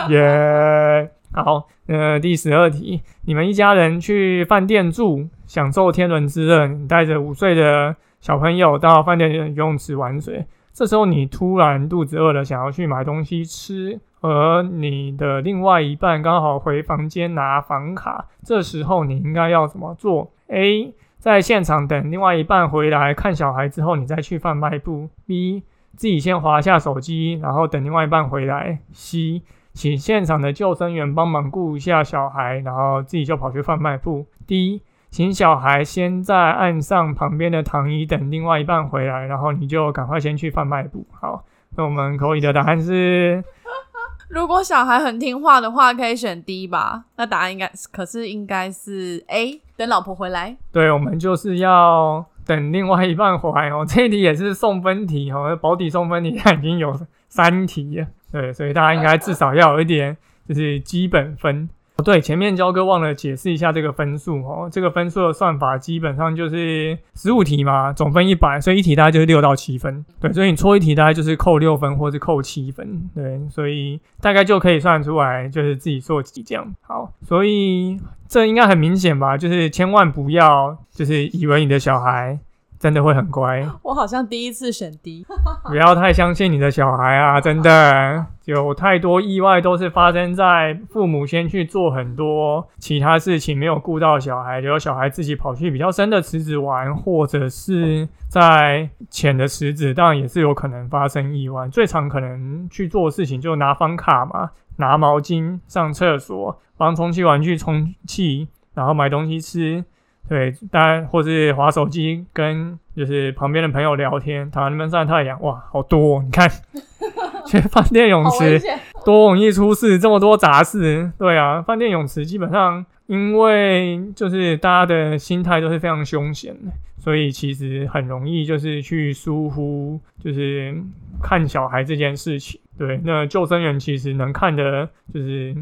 耶。好，呃，第十二题，你们一家人去饭店住，享受天伦之乐。你带着五岁的小朋友到饭店游泳池玩水，这时候你突然肚子饿了，想要去买东西吃，而你的另外一半刚好回房间拿房卡，这时候你应该要怎么做？A，在现场等另外一半回来看小孩之后，你再去贩卖部；B，自己先划下手机，然后等另外一半回来；C。请现场的救生员帮忙顾一下小孩，然后自己就跑去贩卖部。第一，请小孩先在岸上旁边的躺椅等另外一半回来，然后你就赶快先去贩卖部。好，那我们可以的答案是，*laughs* 如果小孩很听话的话，可以选 D 吧？那答案应该可是应该是 A，等老婆回来。对，我们就是要等另外一半回来哦。这题也是送分题哦，保底送分题它已经有三题了。对，所以大家应该至少要有一点，就是基本分。对，前面焦哥忘了解释一下这个分数哦。这个分数的算法基本上就是十五题嘛，总分一百，所以一题大概就是六到七分。对，所以你错一题大概就是扣六分或是扣七分。对，所以大概就可以算出来，就是自己做几这样。好，所以这应该很明显吧？就是千万不要，就是以为你的小孩。真的会很乖，我好像第一次选 D，*laughs* *laughs* 不要太相信你的小孩啊！真的有太多意外都是发生在父母先去做很多其他事情，没有顾到小孩，结果小孩自己跑去比较深的池子玩，或者是在浅的池子，当然也是有可能发生意外。最常可能去做的事情就拿房卡嘛，拿毛巾上厕所，帮充气玩具充气，然后买东西吃。对，当然，或是划手机，跟就是旁边的朋友聊天，躺在那边晒太阳，哇，好多！你看，*laughs* 去饭店泳池，多容易出事，这么多杂事。对啊，饭店泳池基本上因为就是大家的心态都是非常凶险的，所以其实很容易就是去疏忽，就是看小孩这件事情。对，那救生员其实能看的就是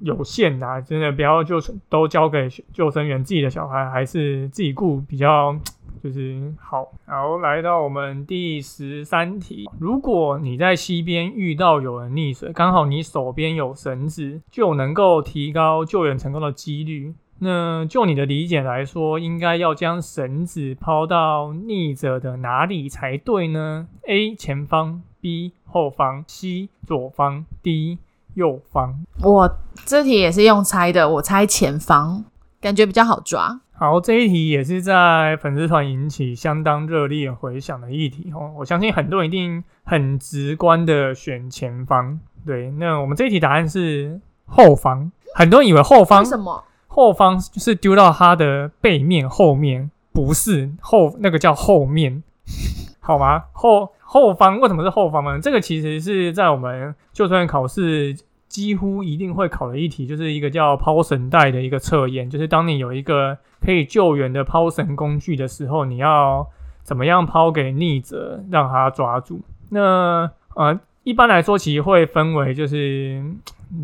有限呐，真的不要就都交给救生员自己的小孩，还是自己顾比较。*tsk* 就是好，好来到我们第十三题。如果你在溪边遇到有人溺水，刚好你手边有绳子，就能够提高救援成功的几率。那就你的理解来说，应该要将绳子抛到溺者的哪里才对呢？A 前方，B 后方，C 左方，D 右方。我这题也是用猜的，我猜前方，感觉比较好抓。好，这一题也是在粉丝团引起相当热烈回响的议题哦。我相信很多人一定很直观的选前方。对，那我们这一题答案是后方。很多人以为后方什么？后方就是丢到它的背面后面，不是后那个叫后面，好吗？后后方为什么是后方呢？这个其实是在我们就算考试。几乎一定会考的一题，就是一个叫抛绳带的一个测验，就是当你有一个可以救援的抛绳工具的时候，你要怎么样抛给逆者，让他抓住？那呃，一般来说，其实会分为就是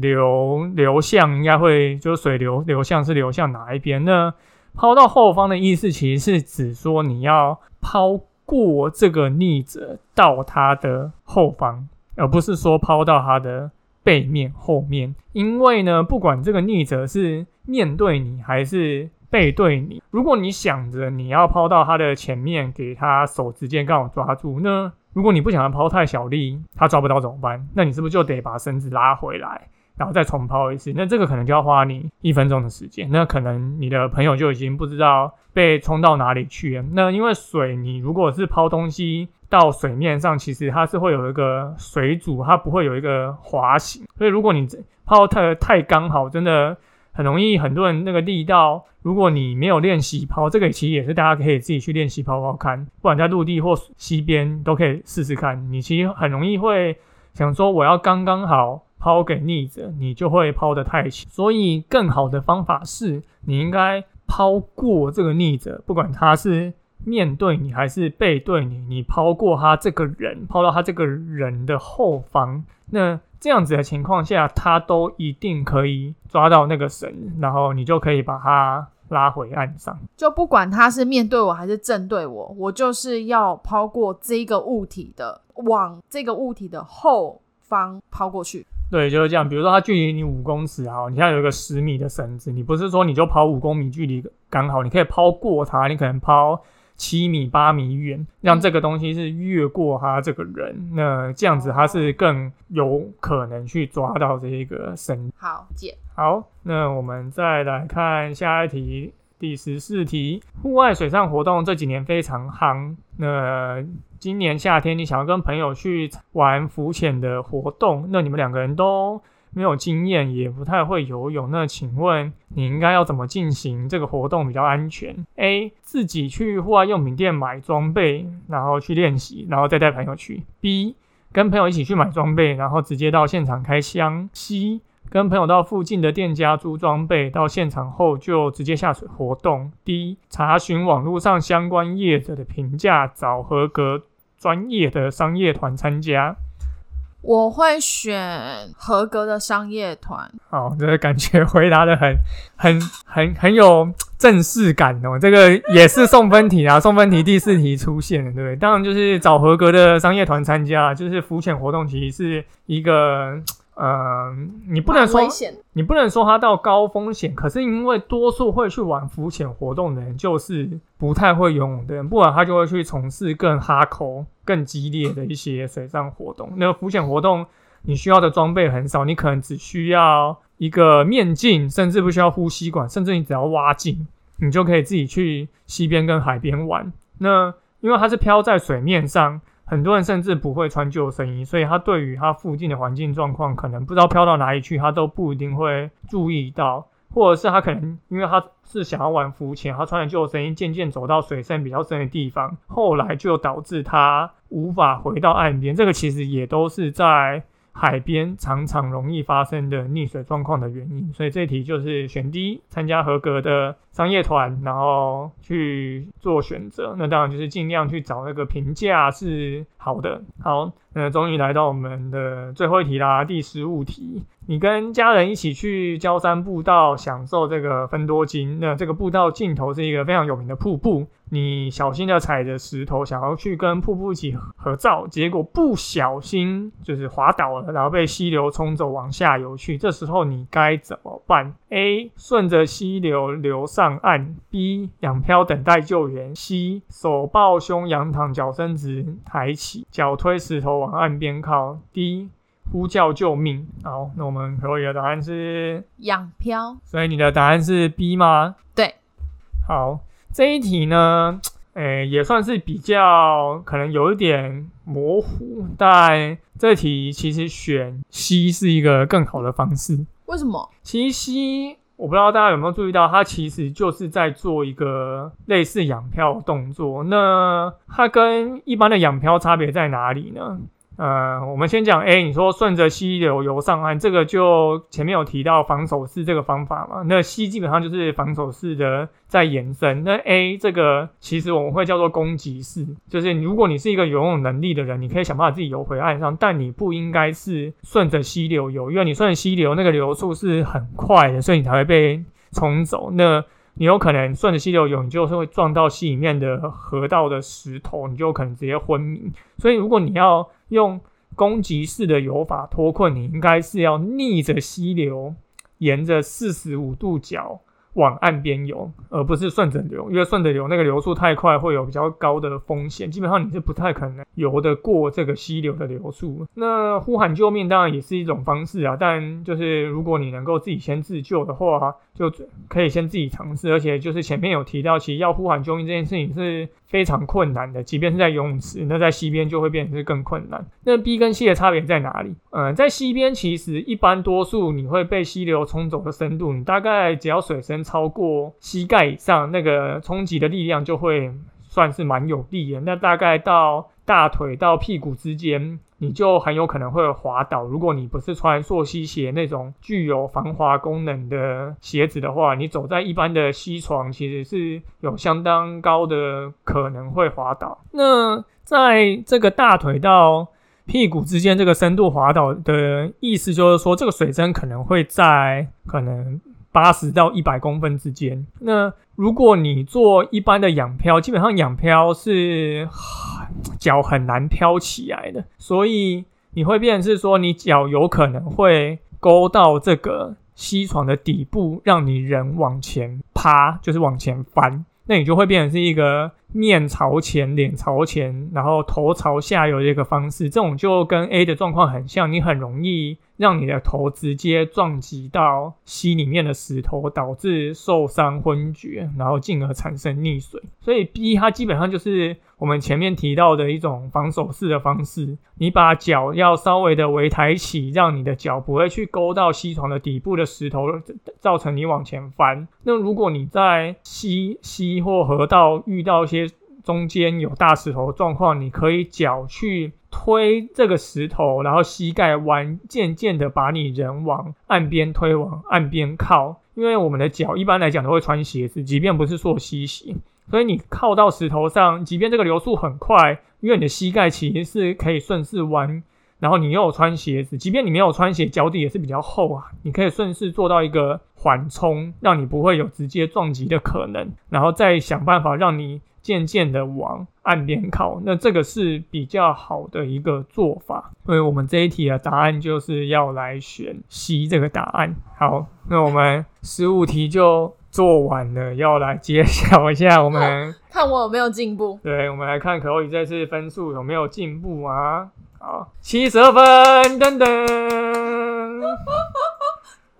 流流向，应该会就是水流流向是流向哪一边？那抛到后方的意思，其实是指说你要抛过这个逆者到他的后方，而不是说抛到他的。背面、后面，因为呢，不管这个逆者是面对你还是背对你，如果你想着你要抛到他的前面，给他手直接刚好抓住，那如果你不想要抛太小力，他抓不到怎么办？那你是不是就得把身子拉回来？然后再重抛一次，那这个可能就要花你一分钟的时间。那可能你的朋友就已经不知道被冲到哪里去了。那因为水，你如果是抛东西到水面上，其实它是会有一个水阻，它不会有一个滑行。所以如果你抛太太刚好，真的很容易，很多人那个力道，如果你没有练习抛，这个其实也是大家可以自己去练习抛抛看，不管在陆地或溪边都可以试试看。你其实很容易会想说，我要刚刚好。抛给逆者，你就会抛得太轻。所以，更好的方法是你应该抛过这个逆者，不管他是面对你还是背对你，你抛过他这个人，抛到他这个人的后方。那这样子的情况下，他都一定可以抓到那个绳，然后你就可以把他拉回岸上。就不管他是面对我还是正对我，我就是要抛过这个物体的，往这个物体的后方抛过去。对，就是这样。比如说，它距离你五公尺，啊，你现在有一个十米的绳子，你不是说你就抛五公米距离刚好，你可以抛过它，你可能抛七米、八米远，让这个东西是越过它这个人，那这样子它是更有可能去抓到这一个绳。好，解。好，那我们再来看下一题。第十四题，户外水上活动这几年非常夯。那今年夏天，你想要跟朋友去玩浮潜的活动，那你们两个人都没有经验，也不太会游泳，那请问你应该要怎么进行这个活动比较安全？A. 自己去户外用品店买装备，然后去练习，然后再带朋友去。B. 跟朋友一起去买装备，然后直接到现场开箱。C. 跟朋友到附近的店家租装备，到现场后就直接下水活动。D. 查询网络上相关业者的评价，找合格专业的商业团参加。我会选合格的商业团。好，这个感觉回答的很、*laughs* 很、很、很有正式感哦。这个也是送分题啊，送分题第四题出现了，对不对？当然就是找合格的商业团参加，就是浮潜活动其实是一个。呃，你不能说你不能说它到高风险，可是因为多数会去玩浮潜活动的人，就是不太会游泳的人，不然他就会去从事更哈口、更激烈的一些水上活动。那个浮潜活动，你需要的装备很少，你可能只需要一个面镜，甚至不需要呼吸管，甚至你只要蛙镜，你就可以自己去溪边跟海边玩。那因为它是漂在水面上。很多人甚至不会穿救生衣，所以他对于他附近的环境状况，可能不知道飘到哪里去，他都不一定会注意到，或者是他可能因为他是想要玩浮潜，他穿着救生衣，渐渐走到水深比较深的地方，后来就导致他无法回到岸边。这个其实也都是在海边常常容易发生的溺水状况的原因。所以这题就是选 D，参加合格的商业团，然后去做选择。那当然就是尽量去找那个评价是好的。好，那终于来到我们的最后一题啦，第十五题。你跟家人一起去焦山步道享受这个分多金，那这个步道尽头是一个非常有名的瀑布。你小心的踩着石头，想要去跟瀑布一起合照，结果不小心就是滑倒了，然后被溪流冲走，往下游去。这时候你该怎么办？A. 顺着溪流流上岸；B. 仰漂等待救援；C. 手抱胸仰躺，脚伸直抬起，脚推石头往岸边靠；D. 呼叫救命！好，那我们可以的答案是仰漂，所以你的答案是 B 吗？对。好，这一题呢，*tsk* 诶，也算是比较可能有一点模糊，但这题其实选 C 是一个更好的方式。为什么？其实 C 我不知道大家有没有注意到，它其实就是在做一个类似仰漂动作。那它跟一般的仰漂差别在哪里呢？呃，我们先讲 A，你说顺着溪流游上岸，这个就前面有提到防守式这个方法嘛？那 C 基本上就是防守式的在延伸。那 A 这个其实我们会叫做攻击式，就是如果你是一个游泳能力的人，你可以想办法自己游回岸上，但你不应该是顺着溪流游，因为你顺着溪流那个流速是很快的，所以你才会被冲走。那你有可能顺着溪流游，你就是会撞到溪里面的河道的石头，你就可能直接昏迷。所以如果你要用攻击式的游法脱困，你应该是要逆着溪流，沿着四十五度角。往岸边游，而不是顺着流，因为顺着流那个流速太快，会有比较高的风险。基本上你是不太可能游得过这个溪流的流速。那呼喊救命当然也是一种方式啊，但就是如果你能够自己先自救的话，就可以先自己尝试。而且就是前面有提到，其实要呼喊救命这件事情是非常困难的，即便是在游泳池，那在西边就会变成是更困难。那 B 跟 C 的差别在哪里？嗯，在西边其实一般多数你会被溪流冲走的深度，你大概只要水深。超过膝盖以上，那个冲击的力量就会算是蛮有力的。那大概到大腿到屁股之间，你就很有可能会滑倒。如果你不是穿溯溪鞋那种具有防滑功能的鞋子的话，你走在一般的溪床，其实是有相当高的可能会滑倒。那在这个大腿到屁股之间这个深度滑倒的意思，就是说这个水深可能会在可能。八十到一百公分之间。那如果你做一般的仰漂，基本上仰漂是脚很难漂起来的，所以你会变成是说，你脚有可能会勾到这个吸床的底部，让你人往前趴，就是往前翻。那你就会变成是一个面朝前、脸朝前，然后头朝下游的一个方式。这种就跟 A 的状况很像，你很容易。让你的头直接撞击到溪里面的石头，导致受伤昏厥，然后进而产生溺水。所以 B 它基本上就是我们前面提到的一种防守式的方式。你把脚要稍微的微抬起，让你的脚不会去勾到溪床的底部的石头，造成你往前翻。那如果你在溪溪或河道遇到一些中间有大石头状况，你可以脚去。推这个石头，然后膝盖弯，渐渐的把你人往岸边推，往岸边靠。因为我们的脚一般来讲都会穿鞋子，即便不是做溪鞋，所以你靠到石头上，即便这个流速很快，因为你的膝盖其实是可以顺势弯，然后你又有穿鞋子，即便你没有穿鞋，脚底也是比较厚啊，你可以顺势做到一个缓冲，让你不会有直接撞击的可能，然后再想办法让你。渐渐的往岸边靠，那这个是比较好的一个做法。所以我们这一题的答案就是要来选 C 这个答案。好，那我们十五题就做完了，要来揭晓一下我们 *laughs* 看我有没有进步。对，我们来看可欧宇这次分数有没有进步啊？好，七十二分，噔噔。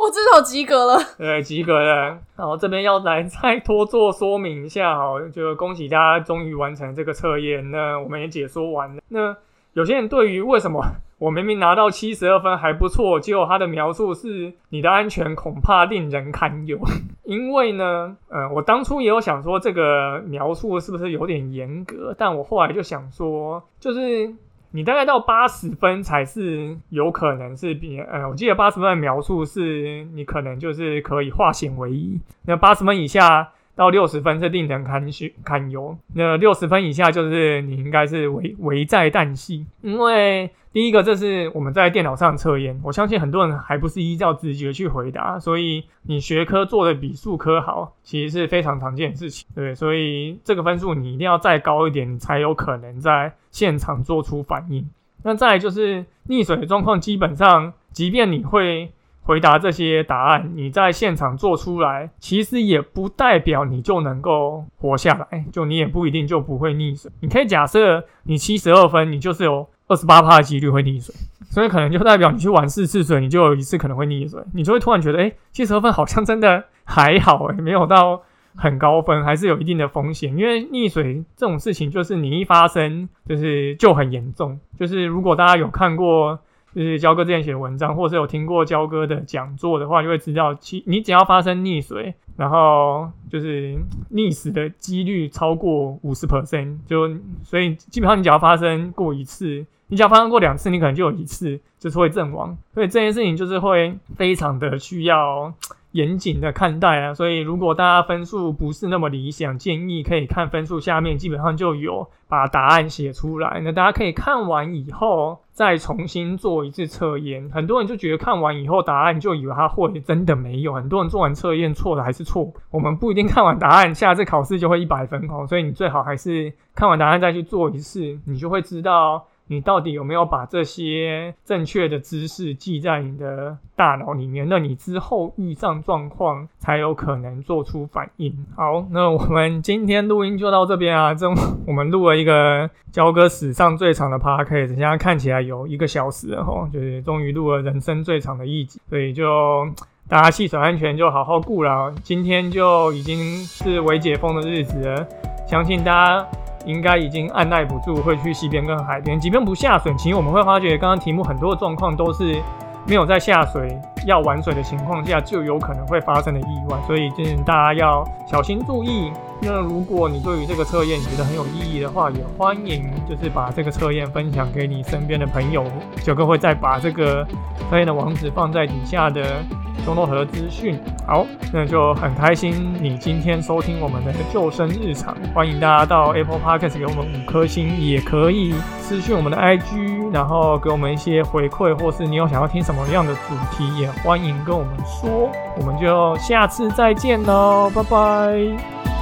我至少及格了，对，及格了。然后这边要来再多做说明一下，哈，就恭喜大家终于完成这个测验。那我们也解说完了。那有些人对于为什么我明明拿到七十二分还不错，结果他的描述是你的安全恐怕令人堪忧。因为呢，嗯，我当初也有想说这个描述是不是有点严格，但我后来就想说，就是。你大概到八十分才是有可能是比呃，我记得八十分的描述是你可能就是可以化险为夷。那八十分以下到六十分是令人堪许堪忧，那六十分以下就是你应该是危危在旦夕，因为。第一个，这是我们在电脑上测验，我相信很多人还不是依照直觉去回答，所以你学科做的比数科好，其实是非常常见的事情，对，所以这个分数你一定要再高一点，你才有可能在现场做出反应。那再就是溺水的状况，基本上，即便你会回答这些答案，你在现场做出来，其实也不代表你就能够活下来，就你也不一定就不会溺水。你可以假设你七十二分，你就是有。二十八趴的几率会溺水，所以可能就代表你去玩四次水，你就有一次可能会溺水，你就会突然觉得，哎，七十二分好像真的还好，哎，没有到很高分，还是有一定的风险。因为溺水这种事情，就是你一发生，就是就很严重。就是如果大家有看过，就是焦哥之前写的文章，或是有听过焦哥的讲座的话，就会知道，其你只要发生溺水。然后就是溺死的几率超过五十 percent，就所以基本上你只要发生过一次，你只要发生过两次，你可能就有一次就是会阵亡。所以这件事情就是会非常的需要严谨的看待啊。所以如果大家分数不是那么理想，建议可以看分数下面基本上就有把答案写出来。那大家可以看完以后。再重新做一次测验，很多人就觉得看完以后答案就以为他会，真的没有。很多人做完测验错的还是错，我们不一定看完答案下次考试就会一百分哦，所以你最好还是看完答案再去做一次，你就会知道。你到底有没有把这些正确的知识记在你的大脑里面？那你之后遇上状况才有可能做出反应。好，那我们今天录音就到这边啊。这我们录了一个交哥史上最长的 podcast，现在看起来有一个小时了哈，就是终于录了人生最长的一集。所以就大家系手安全就好好顾了。今天就已经是微解封的日子了，相信大家。应该已经按耐不住，会去溪边跟海边。即便不下水，其实我们会发觉，刚刚题目很多的状况都是没有在下水要玩水的情况下，就有可能会发生的意外。所以，就是大家要小心注意。那如果你对于这个测验觉得很有意义的话，也欢迎就是把这个测验分享给你身边的朋友。九哥会再把这个测验的网址放在底下的。中诺和资讯，好，那就很开心你今天收听我们的救生日常，欢迎大家到 Apple Podcast 给我们五颗星，也可以私讯我们的 IG，然后给我们一些回馈，或是你有想要听什么样的主题，也欢迎跟我们说，我们就下次再见喽，拜拜。